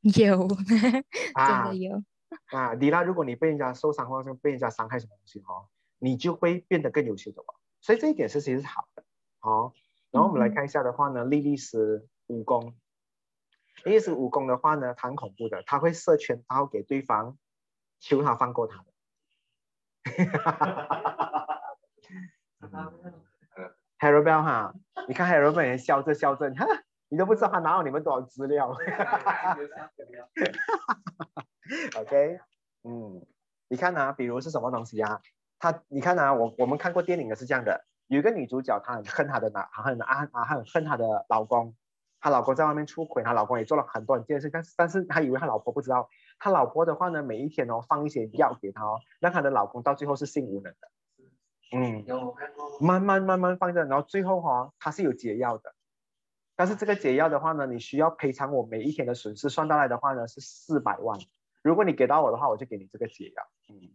S12: 有，真
S1: 啊
S12: 的有。
S1: 啊，迪拉，如果你被人家受伤或者被人家伤害什么东西哦，你就会变得更优秀的哦。所以这一点是其实是好的哦。然后我们来看一下的话呢，莉莉丝武功，莉莉丝武功的话呢，它很恐怖的，他会设圈套给对方，求他放过他的。Harry Bell 哈，你看 Harry Bell 也笑着笑着，哈，你都不知道他拿到你们多少资料。OK，嗯，你看啊，比如是什么东西啊？他，你看啊，我我们看过电影的是这样的，有一个女主角，她很恨她的男，很啊啊很恨她的老公，她老公在外面出轨，她老公也做了很多很件事，但是但是她以为她老婆不知道，她老婆的话呢，每一天哦放一些药给她哦，让她的老公到最后是性无能的。嗯，慢慢慢慢放着，然后最后哈、哦，它是有解药的，但是这个解药的话呢，你需要赔偿我每一天的损失，算下来的话呢是四百万。如果你给到我的话，我就给你这个解药。嗯，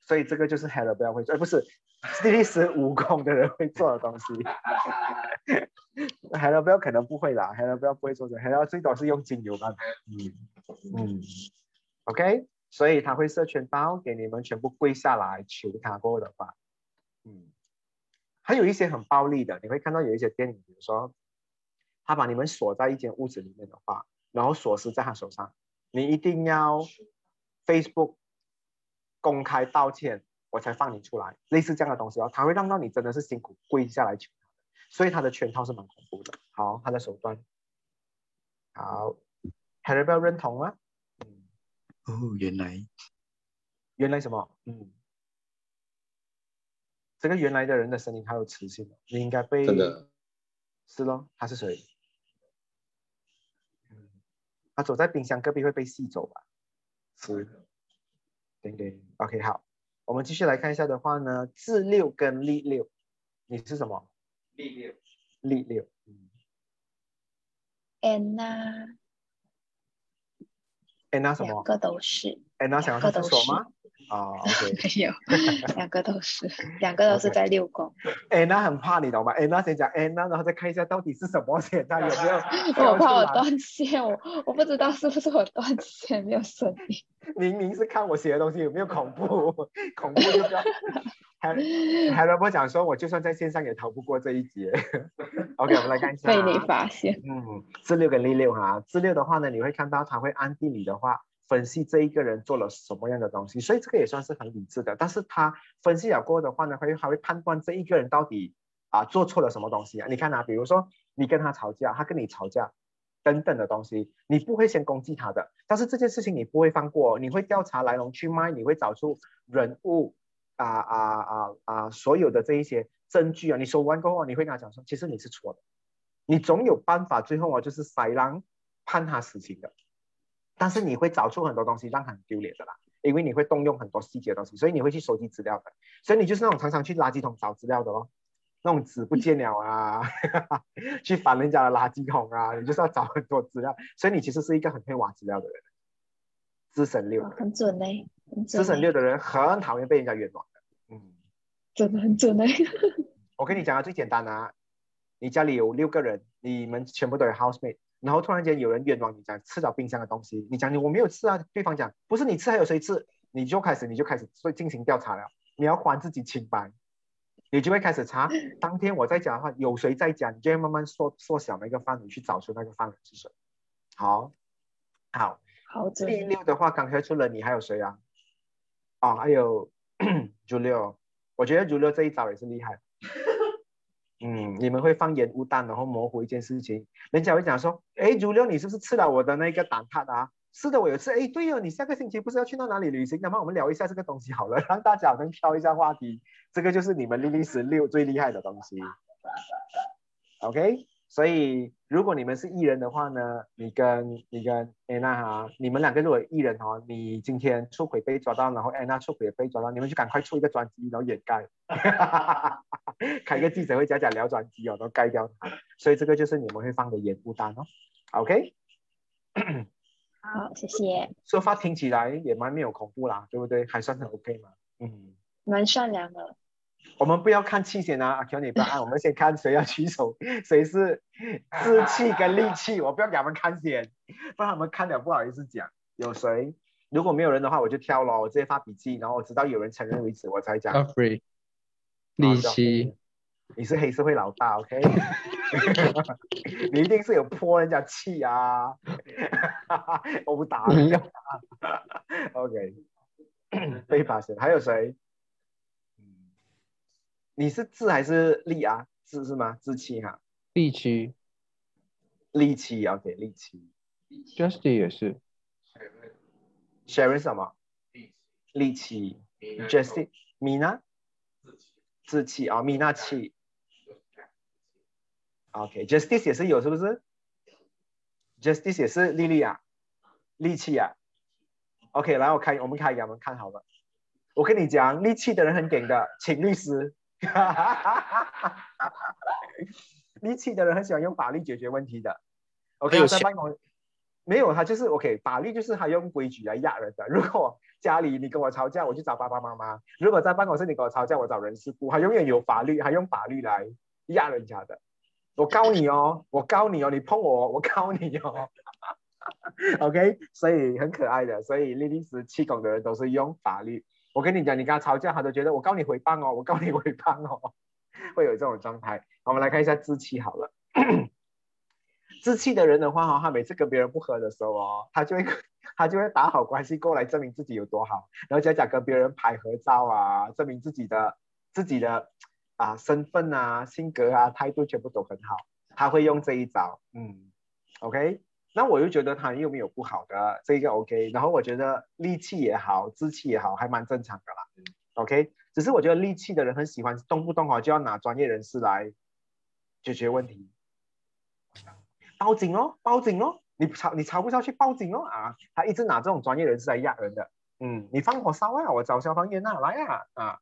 S1: 所以这个就是 Hello 不要会做，而不是莉莉丝武功的人会做的东西。Hello 不要可能不会啦，Hello 不要不会做的，Hello 最多是用精油吧。嗯嗯，OK，所以他会设圈刀给你们全部跪下来求他过的话。嗯，还有一些很暴力的，你会看到有一些电影，比如说他把你们锁在一间屋子里面的话，然后锁匙在他手上，你一定要 Facebook 公开道歉，我才放你出来，类似这样的东西哦，他会让到你真的是辛苦跪下来求他的，所以他的圈套是蛮恐怖的。好，他的手段，好 h a r r y b e l 认同吗？
S10: 哦，原来
S1: 原来什么？嗯，这个原来的人的声音还有磁性，你应该被
S13: 真的。
S1: 是咯，他是谁？嗯，他走在冰箱隔壁会被吸走吧？是，对对，OK，好，我们继续来看一下的话呢，自六跟力六，你是什么？
S2: 力六，
S1: 力六，嗯 Anna，Anna 什么？
S12: 两个都是
S1: ，？Anna 想要厕所吗？啊
S12: 没 有，两个都是，两个都是在六宫。
S1: Anna 很怕你懂吗？Anna 先讲 Anna，然后再看一下到底是什么现在有没有
S12: 我怕我断线，我我不知道是不是我断线没有声音。
S1: 明明是看我写的东西有没有恐怖，恐怖就不要。还还萝卜讲说，我就算在线上也逃不过这一劫。OK，我们来看一下。
S12: 被你发现。
S1: 嗯，自六跟力六哈，自六的话呢，你会看到他会按地理的话分析这一个人做了什么样的东西，所以这个也算是很理智的。但是他分析了过后的话呢，会还会判断这一个人到底啊做错了什么东西啊？你看啊，比如说你跟他吵架，他跟你吵架。等等的东西，你不会先攻击他的，但是这件事情你不会放过，你会调查来龙去脉，你会找出人物啊啊啊啊所有的这一些证据啊，你说完过后，你会跟他讲说，其实你是错的，你总有办法，最后啊就是塞狼判他死刑的，但是你会找出很多东西让他很丢脸的啦，因为你会动用很多细节的东西，所以你会去收集资料的，所以你就是那种常常去垃圾桶找资料的咯。那种纸不见了啊，去翻人家的垃圾桶啊，你就是要找很多资料，所以你其实是一个很会挖资料的人。资深六，
S12: 很准嘞，很准
S1: 资
S12: 深，
S1: 六的人很讨厌被人家冤枉的。嗯，
S12: 真的很准嘞。
S1: 我跟你讲啊，最简单啊，你家里有六个人，你们全部都有 housemate，然后突然间有人冤枉你讲吃了冰箱的东西，你讲你我没有吃啊，对方讲不是你吃还有谁吃，你就开始你就开始所以进行调查了，你要还自己清白。你就会开始查，当天我在家的话，有谁在家，你就会慢慢缩缩小那个范围，去找出那个犯人是谁。好，好，
S12: 好
S1: 第六的话，刚才除了你还有谁啊？哦，还有 Julio，我觉得 Julio 这一招也是厉害。嗯，你们会放烟雾弹，然后模糊一件事情，人家会讲说，哎如流你是不是吃了我的那个蛋挞啊？是的，我有吃。哎，对哦，你下个星期不是要去到哪里旅行？那么我们聊一下这个东西好了，让大家能挑一下话题。这个就是你们零零十六最厉害的东西。OK，所以如果你们是艺人的话呢，你跟你跟安娜哈，你们两个如果艺人哦，你今天出轨被抓到，然后安娜出轨也被抓到，你们就赶快出一个专辑，然后掩盖，开个记者会假假聊专辑哦，然后盖掉它。所以这个就是你们会放的烟雾弹哦。OK。
S12: 好，谢谢，
S1: 说法听起来也蛮没有恐怖啦，对不对？还算很 OK 嘛。嗯，
S12: 蛮善良的。
S1: 我们不要看气先啊，阿 Q 你不要按，我们先看谁要举手，谁是志气跟力气，我不要给他们看先，不然他们看了不好意思讲。有谁？如果没有人的话，我就挑咯，我直接发笔记，然后我直到有人承认为止，我才讲。
S5: Afraid，利息，
S1: 你是黑社会老大，OK？你一定是有泼人家气啊，殴打人家，OK？被发现，还有谁？你是智还是力啊？智是吗？志气哈，
S5: 力气
S1: 力气，OK？力气
S5: ，Justy 也是
S1: ，，Sharon 什么？力气，Justy，米呢？志气啊，米娜气。OK，Justice 也是有是不是？Justice 也是丽丽啊，力气啊。OK，来我开，我们开给他们看好了。我跟你讲，力气的人很顶的，请律师。力气的人很喜欢用法律解决问题的。OK，我在办公没有他就是 OK，法律就是他用规矩来压人的。如果家里你跟我吵架，我去找爸爸妈妈；如果在办公室你跟我吵架，我找人事部。他永远有法律，还用法律来压人家的。我告你哦，我告你哦，你碰我，我告你哦。OK，所以很可爱的，所以莉莉丝气功的人都是用法律。我跟你讲，你跟他吵架，他都觉得我告你诽谤哦，我告你诽谤哦，会有这种状态。我们来看一下志气好了，志气的人的话哦，他每次跟别人不和的时候哦，他就会他就会打好关系过来证明自己有多好，然后假假跟别人拍合照啊，证明自己的自己的啊身份啊、性格啊、态度全部都很好，他会用这一招，嗯，OK。那我又觉得他又没有不好的，这个 OK。然后我觉得力气也好，志气也好，还蛮正常的啦。OK，只是我觉得力气的人很喜欢动不动哦就要拿专业人士来解决问题，报警哦，报警哦，你吵你吵不下去报警哦啊！他一直拿这种专业人士来压人的，嗯，你放火烧啊，我找消防员啊，来啊啊，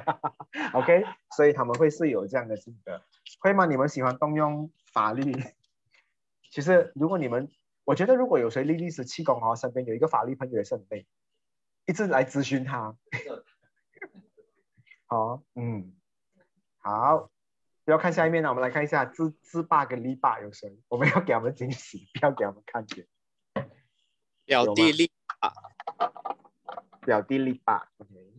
S1: OK，所以他们会是有这样的性格，会吗？你们喜欢动用法律？其实，如果你们，我觉得如果有谁历历史气功哦，身边有一个法律朋友也是很累，一直来咨询他。好，嗯，好，不要看下一面了，我们来看一下自自霸跟力霸有谁，我们要给他们惊喜，不要给他们看见。
S3: 表弟力霸，
S1: 表弟力霸，OK。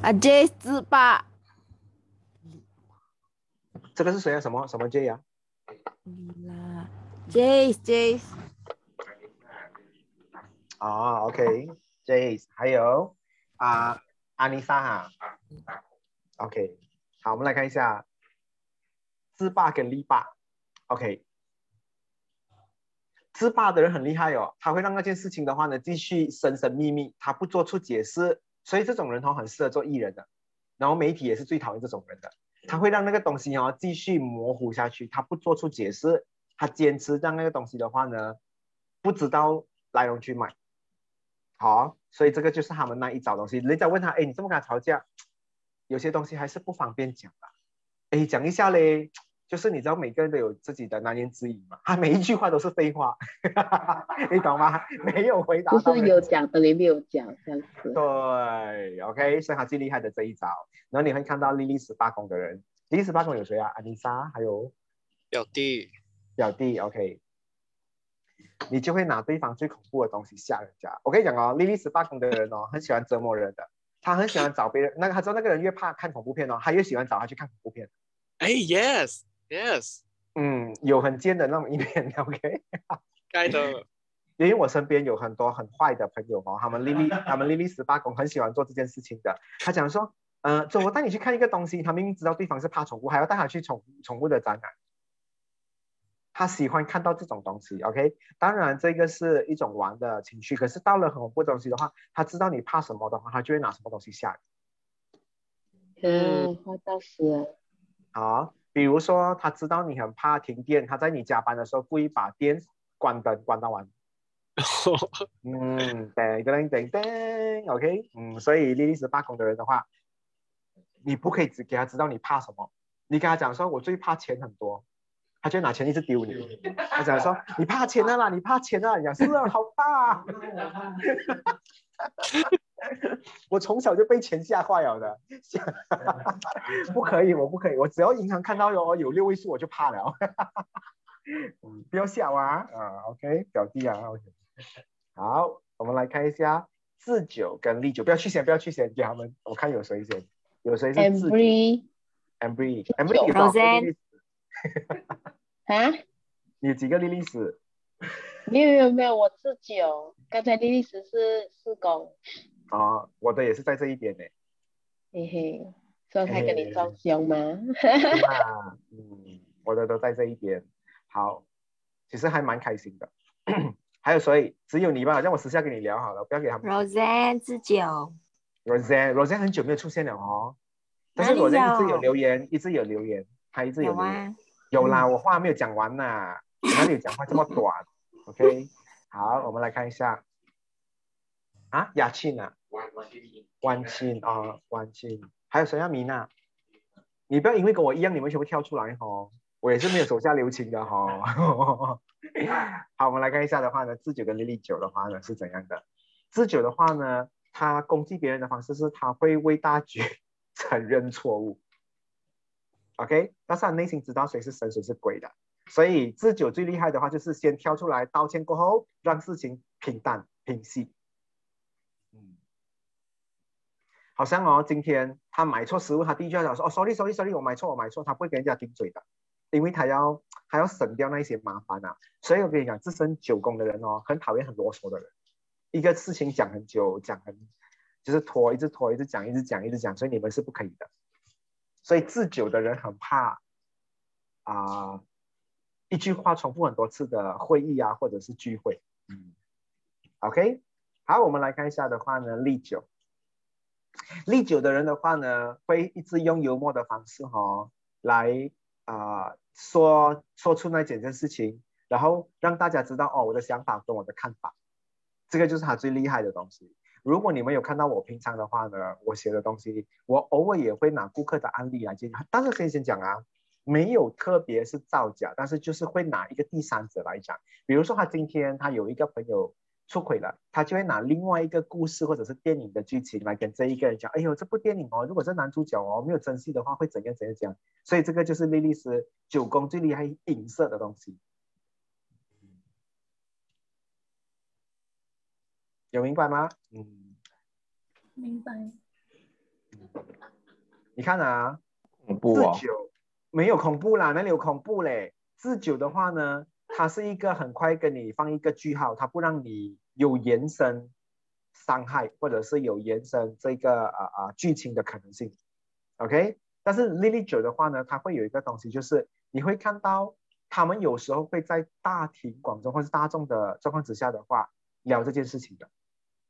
S13: 啊，J 自霸，
S1: 这个是谁啊？什么什么 J 啊？
S13: 啦，Jace Jace，
S1: 哦，OK，Jace，还有啊，安妮莎哈，OK，好，我们来看一下自霸跟力霸，OK，自霸的人很厉害哦，他会让那件事情的话呢继续神神秘秘，他不做出解释，所以这种人他很适合做艺人的，然后媒体也是最讨厌这种人的。他会让那个东西哦继续模糊下去，他不做出解释，他坚持让那个东西的话呢，不知道来龙去脉。好，所以这个就是他们那一招东西。人家问他，哎，你这么跟他吵架，有些东西还是不方便讲的。哎，讲一下嘞，就是你知道每个人都有自己的难言之隐嘛，他每一句话都是废话，你懂吗？没有回答。
S4: 就是有讲的，你没有讲这样子。
S1: 对，OK，是他最厉害的这一招。然后你会看到莉莉十八宫的人，莉莉十八宫有谁啊？安妮莎，还有
S3: 表弟，
S1: 表弟，OK，你就会拿对方最恐怖的东西吓人家。我跟你讲哦，莉莉十八宫的人哦，很喜欢折磨人的，他很喜欢找别人，那个他知道那个人越怕看恐怖片哦，他越喜欢找他去看恐怖片。
S3: 哎，Yes，Yes，
S1: 嗯，有很尖的那么一面，OK，
S3: 该的。
S1: 因为我身边有很多很坏的朋友哦，他们莉莉，他们莉莉十八公很喜欢做这件事情的。他讲说。呃，走，我带你去看一个东西。他明明知道对方是怕宠物，还要带他去宠宠物的展览。他喜欢看到这种东西，OK？当然，这个是一种玩的情绪。可是到了很恐怖东西的话，他知道你怕什么的话，他就会拿什么东西吓
S4: 你。嗯，那倒是。
S1: 好，比如说他知道你很怕停电，他在你加班的时候故意把电关灯关到完。嗯，对噔噔噔，OK？嗯，所以莉莉丝罢工的人的话。你不可以只给他知道你怕什么，你跟他讲说，我最怕钱很多，他就拿钱一直丢你。他讲说，你怕钱啊啦，你怕钱啊，讲是啊，好怕。我从小就被钱吓坏了的，不可以，我不可以，我只要银行看到有有六位数我就怕了。不要笑啊，啊，OK，表弟啊，OK。好，我们来看一下自酒跟利酒，不要去先，不要去先，给他们，我看有谁先。有谁是
S4: Embry，Embry，Embry
S13: Roseanne，
S4: 啊？
S1: 有几个莉莉丝？
S4: 没有没有没有，我自九，刚才莉莉丝是四宫。
S1: 哦，我的也是在这一边呢。
S4: 嘿嘿，所以才跟你装凶吗？
S1: 嗯，我的都在这一边。好，其实还蛮开心的。还有谁？只有你吧，让我私下跟你聊好了，不要给他们。
S13: Roseanne 自九。
S1: Roseanne，Roseanne 很久没有出现了哦，但是 Roseanne 一直有留言，一直有留言，他一直有留言，有啦，我话没有讲完呐，哪里有讲话这么短？OK，好，我们来看一下，啊，雅庆啊，万庆啊，万庆，还有谁啊？米娜，你不要因为跟我一样，你们全部跳出来哈，我也是没有手下留情的哈。好，我们来看一下的话呢，自九跟莉莉九的话呢是怎样的？自九的话呢？他攻击别人的方式是，他会为大局承认错误，OK，但是他内心知道谁是神谁是鬼的，所以自九最厉害的话就是先跳出来道歉过后，让事情平淡平息。嗯，好像哦，今天他买错食物，他第一句话讲说哦，sorry sorry sorry，我买错我买错，他不会跟人家顶嘴的，因为他要他要省掉那些麻烦啊。所以我跟你讲，自身九宫的人哦，很讨厌很啰嗦的人，一个事情讲很久，讲很就是拖，一直拖，一直讲，一直讲，一直讲，所以你们是不可以的。所以自九的人很怕啊、一句话重复很多次的会议啊，或者是聚会。嗯，OK，好，我们来看一下的话呢，立九。历久的人的话呢，会一直用幽默的方式哈、来啊、说说出那几件事情，然后让大家知道哦我的想法跟我的看法，这个就是他最厉害的东西。如果你们有看到我平常的话呢，我写的东西，我偶尔也会拿顾客的案例来进行，但是先先讲啊，没有特别是造假，但是就是会拿一个第三者来讲，比如说他今天他有一个朋友。出轨了，他就会拿另外一个故事或者是电影的剧情来跟这一个人讲，哎呦，这部电影哦，如果是男主角哦没有珍惜的话，会怎样怎样怎样。所以这个就是莉莉丝九宫最厉害影射的东西，有明白吗？嗯，
S8: 明白。
S1: 你看啊，
S5: 恐怖哦
S1: 自九没有恐怖啦，哪里有恐怖嘞？自九的话呢，它是一个很快跟你放一个句号，它不让你有延伸伤害，或者是有延伸这个啊啊剧情的可能性。OK，但是 Lily 九的话呢，它会有一个东西，就是你会看到他们有时候会在大庭广众或是大众的状况之下的话聊这件事情的，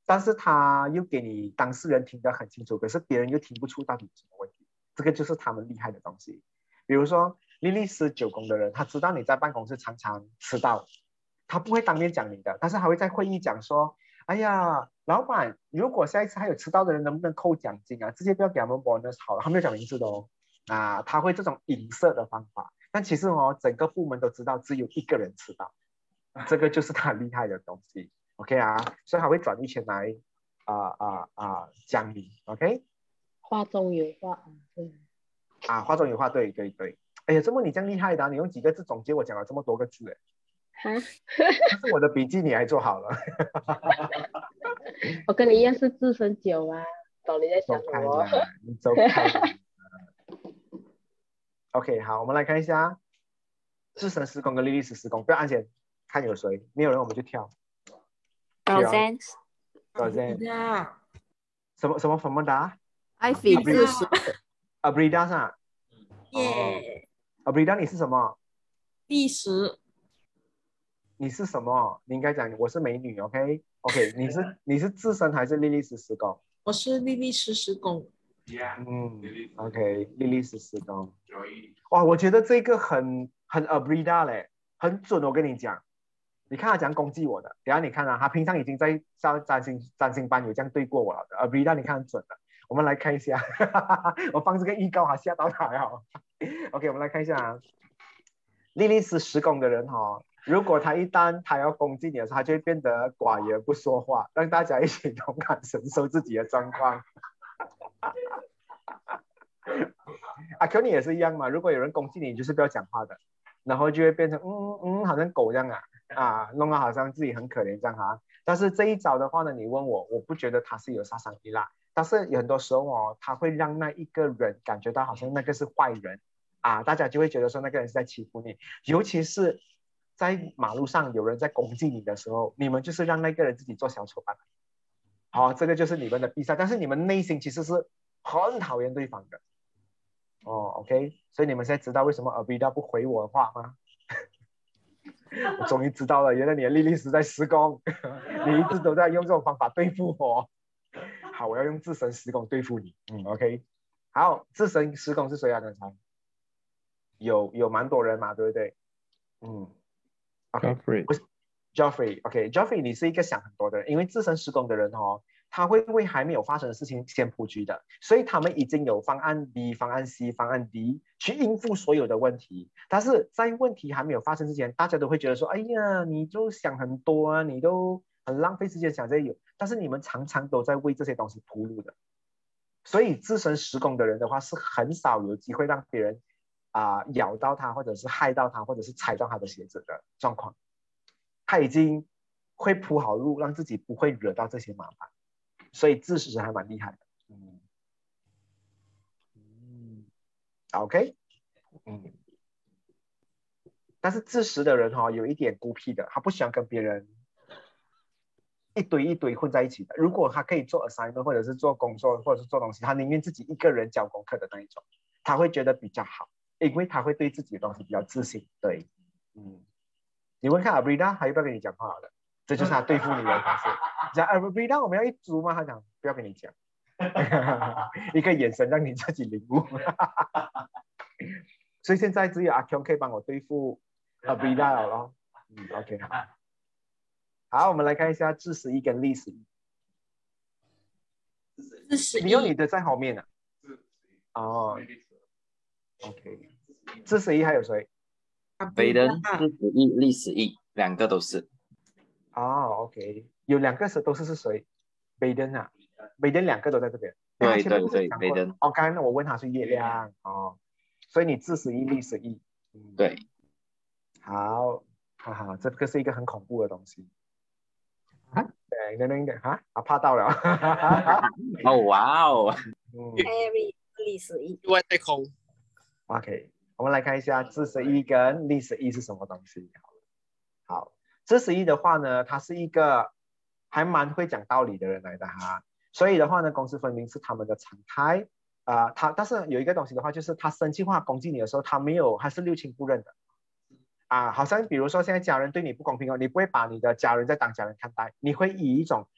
S1: 但是他又给你当事人听得很清楚，可是别人又听不出到底什么问题，这个就是他们厉害的东西。比如说莉莉丝九宫的人，他知道你在办公室常常迟到，他不会当面讲你的，但是他会在会议讲说，哎呀，老板，如果下一次还有迟到的人，能不能扣奖金啊？直接不要给他们 bonus 好了，他没有讲名字的哦。啊，他会这种影射的方法，但其实哦，整个部门都知道只有一个人迟到，这个就是他厉害的东西。OK 啊，所以他会转一圈来啊啊啊讲你。OK
S4: 话中有话，对，
S1: 啊，话中有话，对对对。哎呀，这么你这样厉害的啊、你用几个字总结我讲了这么多个字哎，
S4: 哈，
S1: 但是我的笔记你还做好了。
S4: 我跟你一样是自身酒啊，懂你在想什么？
S1: 你走开。OK，好，我们来看一下自身施工跟莉莉丝施工，不要按键，看有谁，没有人我们就跳。
S13: Present
S1: Present，什么什么什么的
S13: Ivy 自十
S1: ？Abrida 啊？
S13: 耶
S1: ，Abrida 你是什么？
S13: 第十
S1: 你是什么？你应该讲我是美女，OK OK，你是你是自身还是莉莉丝施工？
S14: 我是莉莉丝施工。
S1: 嗯，OK，莉莉丝施工。哇，我觉得这个很很 Abrida 嘞，很准。我跟你讲，你看他怎样攻击我的。等下你看啊，他平常已经在上占星占星班有这样对过我了的。Abrida 你看很准的。我们来看一下，我放这个预告哈，吓到他呀。OK，我们来看一下啊，莉莉丝施工的人哈、哦，如果他一旦他要攻击你的时候，他就会变得寡言不说话，让大家一起同感承受自己的状况。阿 Q 你也是一样嘛，如果有人攻击你，你就是不要讲话的，然后就会变成嗯嗯，好像狗一样啊啊，弄得好像自己很可怜这样哈。但是这一招的话呢，你问我，我不觉得他是有杀伤力啦。但是有很多时候哦，他会让那一个人感觉到好像那个是坏人啊，大家就会觉得说那个人是在欺负你，尤其是在马路上有人在攻击你的时候，你们就是让那个人自己做小丑吧。好，这个就是你们的比赛，但是你们内心其实是很讨厌对方的。哦，OK，所以你们现在知道为什么 Abida 不回我的话吗？我终于知道了，原来你的莉莉丝在施工，你一直都在用这种方法对付我。好，我要用自身施工对付你。嗯，OK，好，自身施工是谁啊？刚才有有蛮多人嘛，对不对？嗯 Joffrey，，Joffrey，OK，Joffrey，、你是一个想很多的人，因为自身施工的人哦，他会为还没有发生的事情先布局的，所以他们已经有方案 B、方案 C、方案 D 去应付所有的问题。但是在问题还没有发生之前，大家都会觉得说：“哎呀，你就想很多啊，你都很浪费时间想这些有。”但是你们常常都在为这些东西铺路的，所以自身施工的人的话，是很少有机会让别人啊、咬到他，或者是害到他，或者是踩到他的鞋子的状况。他已经会铺好路，让自己不会惹到这些麻烦。所以自始还蛮厉害的，嗯嗯，OK，嗯但是自食的人哈、哦，有一点孤僻的，他不喜欢跟别人一堆一堆混在一起的。如果他可以做 assignment 或者是做工作或者是做东西，他宁愿自己一个人交功课的那一种，他会觉得比较好，因为他会对自己的东西比较自信。对，嗯，你问看 Abrida 还要不要跟你讲话好了？这就是他 对付你的方式。讲 Abrida 我们要一组吗？他讲不要跟你讲，一个眼神让你自己领悟。所以现在只有阿 Q 可以帮我对付 Abrida 了咯。嗯，OK 好。好，我们来看一下自十一跟历史一。
S13: 自十
S1: 你有你的在后面呢、啊。哦，OK。自十一还有谁？
S7: 北人四十一，历史一，两个都是。
S1: 哦，OK，有两个是都是是谁？北登啊，北登两个都在这边。
S7: 对对对，北登。
S1: 哦，刚才我问他是月亮哦，所以你自十一，历史一。嗯、
S7: 对。
S1: 好，哈哈，这个是一个很恐怖的东西。啊，对，那那个啊啊，怕到了。
S7: 哦，哇哦。
S1: 嗯。
S13: Harry 历史一。
S3: 外太空。
S1: OK，我们来看一下自十一跟历史一是什么东西。好，自十一的话呢，他是一个还蛮会讲道理的人来的哈，所以的话呢，公私分明是他们的常态啊、呃。他但是有一个东西的话，就是他生气话攻击你的时候，他没有，他是六亲不认的。啊，好像比如说现在家人对你不公平哦，你不会把你的家人在当家人看待，你会以一种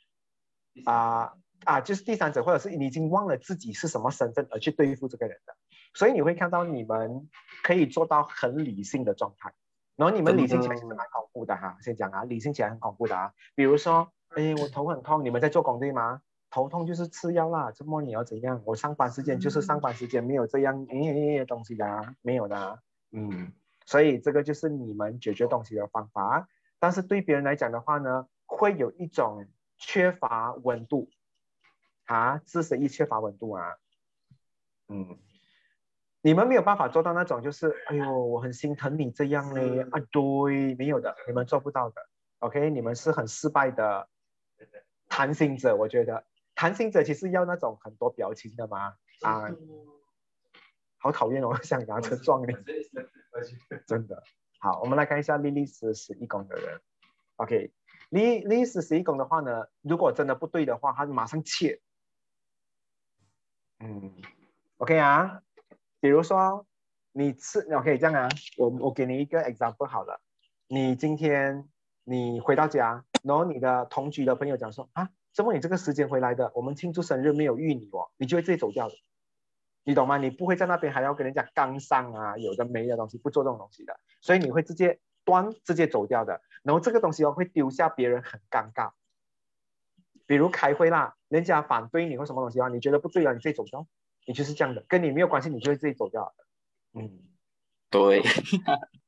S1: 啊啊，就是第三者或者是你已经忘了自己是什么身份而去对付这个人的，所以你会看到你们可以做到很理性的状态，然后你们理性起来其实蛮恐怖的哈，先讲啊，理性起来很恐怖的啊，比如说，哎，我头很痛，你们在做工对吗？头痛就是吃药啦，周末你要怎样？我上班时间就是上班时间，没有这样诶东西的、啊，没有的、啊，嗯。所以这个就是你们解决东西的方法，但是对别人来讲的话呢，会有一种缺乏温度，啊，自十一缺乏温度啊，嗯，你们没有办法做到那种就是，哎呦，我很心疼你这样嘞，啊，对，没有的，你们做不到的，OK，你们是很失败的谈心者，我觉得。谈心者其实要那种很多表情的嘛，啊。好讨厌哦！我想拿车撞你，真的。好，我们来看一下莉莉丝十一宫的人。OK，莉莉丝十一宫的话呢，如果真的不对的话，他就马上切。嗯，OK 啊。比如说你吃，OK 这样啊，我我给你一个 example 好了。你今天你回到家，然后你的同居的朋友讲说啊，怎么你这个时间回来的？我们庆祝生日没有遇你哦，你就会自己走掉的。你懂吗？你不会在那边还要跟人家杠上啊，有的没的东西，不做这种东西的，所以你会直接端，直接走掉的。然后这个东西哦，会丢下别人很尴尬。比如开会啦，人家反对你或什么东西啊，你觉得不对了，你自己走掉，你就是这样的，跟你没有关系，你就会自己走掉。嗯，
S7: 对，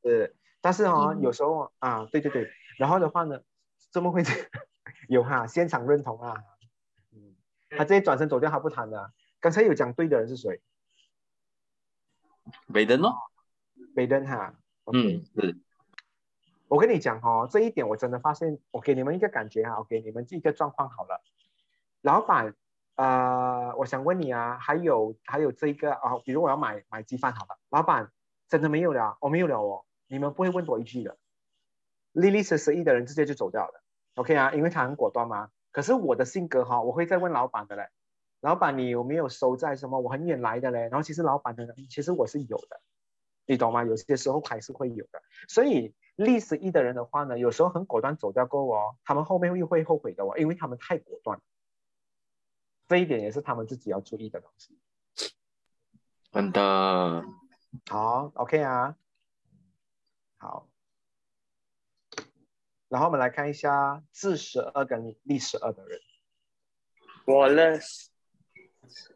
S1: 是，但是哦，有时候啊，对对对，然后的话呢，怎么会 有哈？现场认同啊，嗯，他直接转身走掉，他不谈的。刚才有讲对的人是谁？
S7: 北登哦，
S1: 北登哈，
S7: 嗯，是。
S1: 我跟你讲哦，这一点我真的发现，我给你们一个感觉哈，我给你们一个状况好了。老板，呃，我想问你啊，还有还有这个啊，比如我要买买鸡饭好了，老板真的没有了，我没有了哦，你们不会问多一句的。莉莉是十一的人直接就走掉了，OK 啊，因为他很果断嘛。可是我的性格哈，我会再问老板的嘞。老板，你有没有收在什么？我很远来的嘞。然后其实老板的，其实我是有的，你懂吗？有些时候还是会有的。所以历史一的人的话呢，有时候很果断走掉过哦，他们后面又会后悔的哦，因为他们太果断。这一点也是他们自己要注意的东西。
S7: 真的。
S1: 好，OK 啊，好。然后我们来看一下自十二跟历十二的人。
S11: 我认识。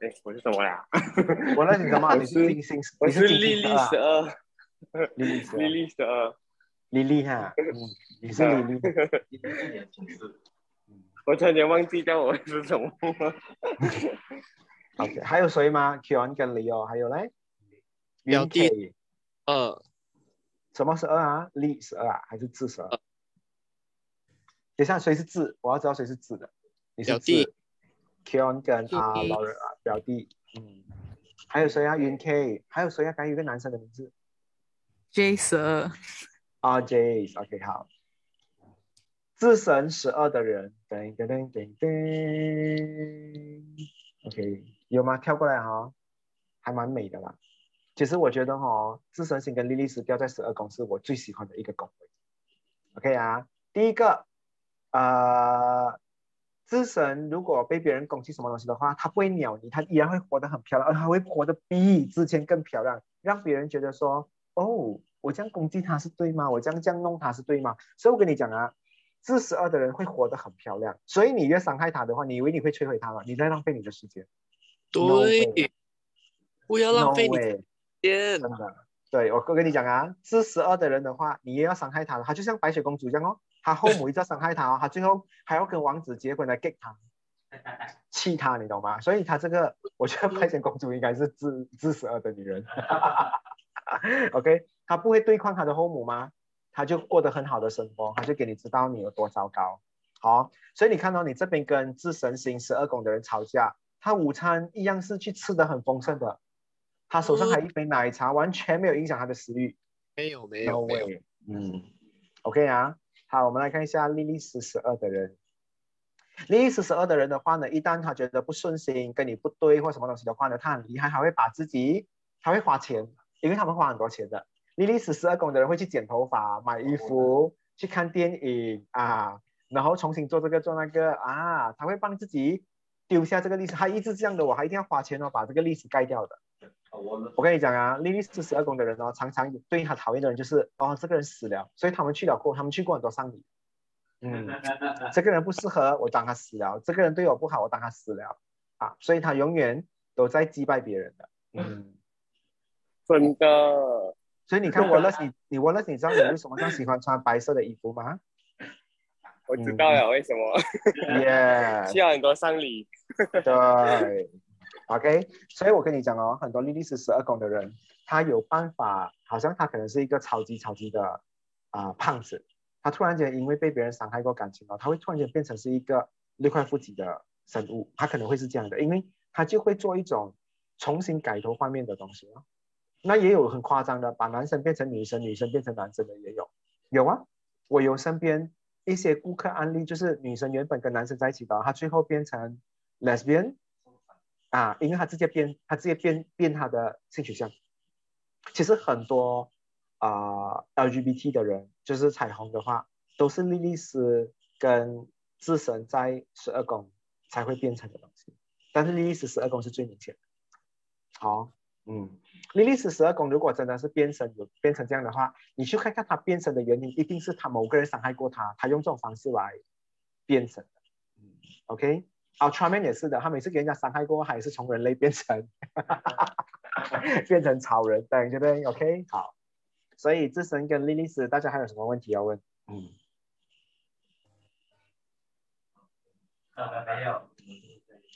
S11: 哎，我是什么呀？
S1: 我认识什么？你是金星，
S11: 我是
S1: 你金
S11: 莉莉
S1: 星十
S11: 十二，
S1: 莉莉十二
S11: 莉莉十二，
S1: 莉莉哈，嗯，你是莉莉。
S11: 我差点忘记掉我是什么。
S1: OK，还有谁吗？Kion 跟 Leo，还有嘞？
S3: 表弟二，
S1: 什么是二啊？力十二啊，还是字十二？等一下，谁是字？我要知道谁是字的。你是字 Kion 跟啊
S3: UK
S1: Lauren 啊表弟，嗯，还有谁啊？云 K，还有谁啊？刚有一个男生的名字
S14: J 十二，
S1: 啊，Jace，OK，好。自神十二的人，噔噔噔噔噔，OK，有吗？跳过来哈，还蛮美的啦。其实我觉得哈，自神星跟莉莉丝掉在十二宫是我最喜欢的一个宫位。OK 啊，第一个，呃，自神如果被别人攻击什么东西的话，他不会鸟你，他依然会活得很漂亮，而他会活得比之前更漂亮，让别人觉得说，哦，我这样攻击他是对吗？我这样这样弄他是对吗？所以我跟你讲啊，自十二的人会活得很漂亮，所以你越伤害他的话，你以为你会摧毁他吗？你在浪费你的时间。
S3: 对，不要浪费时间。
S1: 真的，对我跟跟你讲啊，自十二的人的话，你也要伤害他的，他就像白雪公主一样哦，他后母一直要伤害他哦，他最后还要跟王子结婚来 get 他，气他，你懂吗？所以他这个，我觉得白雪公主应该是自自十二的女人，OK，他不会对抗他的后母吗？他就过得很好的生活，他就给你知道你有多糟糕。好，所以你看到你这边跟自神星十二宫的人吵架，他午餐一样是去吃的很丰盛的，他手上还有一杯奶茶，完全没有影响他的食欲。
S3: 没有没有没有，
S1: 嗯，OK 啊，好，我们来看一下莉莉丝十二的人。莉莉丝十二的人的话呢，一旦他觉得不顺心，跟你不对或什么东西的话呢，他很厉害，还会把自己，他会花钱，因为他们花很多钱的。莉莉丝十二宫的人会去剪头发、买衣服、去看电影啊，然后重新做这个做那个啊，他会帮自己丢下这个历史，他一直这样的，我还一定要花钱哦，把这个历史盖掉的。我跟你讲啊，莉莉丝十二宫的人哦，常常对他讨厌的人就是哦，这个人死了，所以他们去了过，他们去过很多丧礼。嗯，这个人不适合我，当他死了；这个人对我不好，我当他死了啊，所以他永远都在击败别人的。嗯，
S11: 真的。
S1: 所以你看 Wallace，你你 Wallace，你知道你为什么这样喜欢穿白色的衣服吗？
S11: 我知道了为什么。
S1: Yeah
S11: 需要很多丧礼。
S1: 对，OK，所以我跟你讲哦，很多莉莉丝十二宫的人，他有办法，好像他可能是一个超级超级的啊、胖子，他突然间因为被别人伤害过感情哦，他会突然间变成是一个六块腹肌的生物，他可能会是这样的，因为他就会做一种重新改头换面的东西哦。那也有很夸张的，把男生变成女生，女生变成男生的也有，有啊，我有身边一些顾客案例，就是女生原本跟男生在一起的，她最后变成 lesbian 啊，因为他直接变，他直接变变他的性取向。其实很多啊、LGBT 的人，就是彩虹的话，都是莉莉丝跟自神在十二宫才会变成的东西，但是莉莉丝十二宫是最明显的。好，嗯，莉莉丝十二宫如果真的是变身有变成这样的话，你去看看他变身的原因，一定是他某个人伤害过他，他用这种方式来变成的。嗯，OK。Ultraman 也是的，他每次给人家伤害过，还是从人类变成 变成超人，对对不对？OK，好。所以自身跟莉莉丝，大家还有什么问题要问？嗯，
S2: 没有。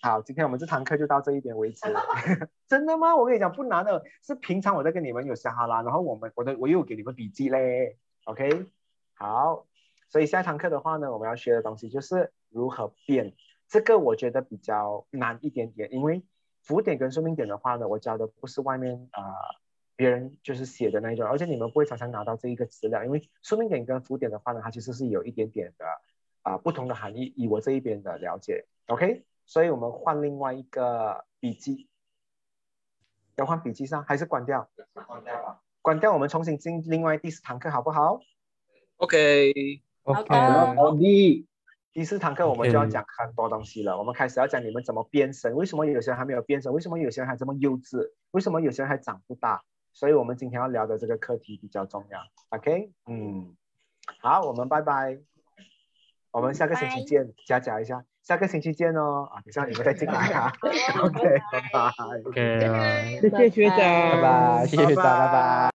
S1: 好，今天我们这堂课就到这一点为止。真的吗？我跟你讲不难的，是平常我在跟你们有撒哈拉，然后我们我的我又给你们笔记嘞。OK，好，所以下一堂课的话呢，我们要学的东西就是如何变。这个我觉得比较难一点点，因为浮点跟生命点的话呢，我教的不是外面啊、呃别人就是写的那一种，而且你们不会常常拿到这一个资料，因为生命点跟浮点的话呢，它其实是有一点点的啊、不同的含义，以我这一边的了解，OK，所以我们换另外一个笔记，要换笔记上还是关掉？
S2: 关掉吧。
S1: 关掉，我们重新进另外第四堂课好不好
S3: ？OK，
S4: 好的，
S7: 好的，
S1: 第四堂课我们就要讲很多东西了。我们开始要讲你们怎么变身，为什么有些人还没有变身？为什么有些人还这么幼稚？为什么有些人还长不大？所以我们今天要聊的这个课题比较重要。OK，嗯，好，我们拜拜，我们下个星期见，加加一下，下个星期见哦。啊，等下你们再进来啊。OK，拜拜。
S5: OK 啊。
S4: 谢谢学长
S5: 拜拜，谢谢学长，拜拜。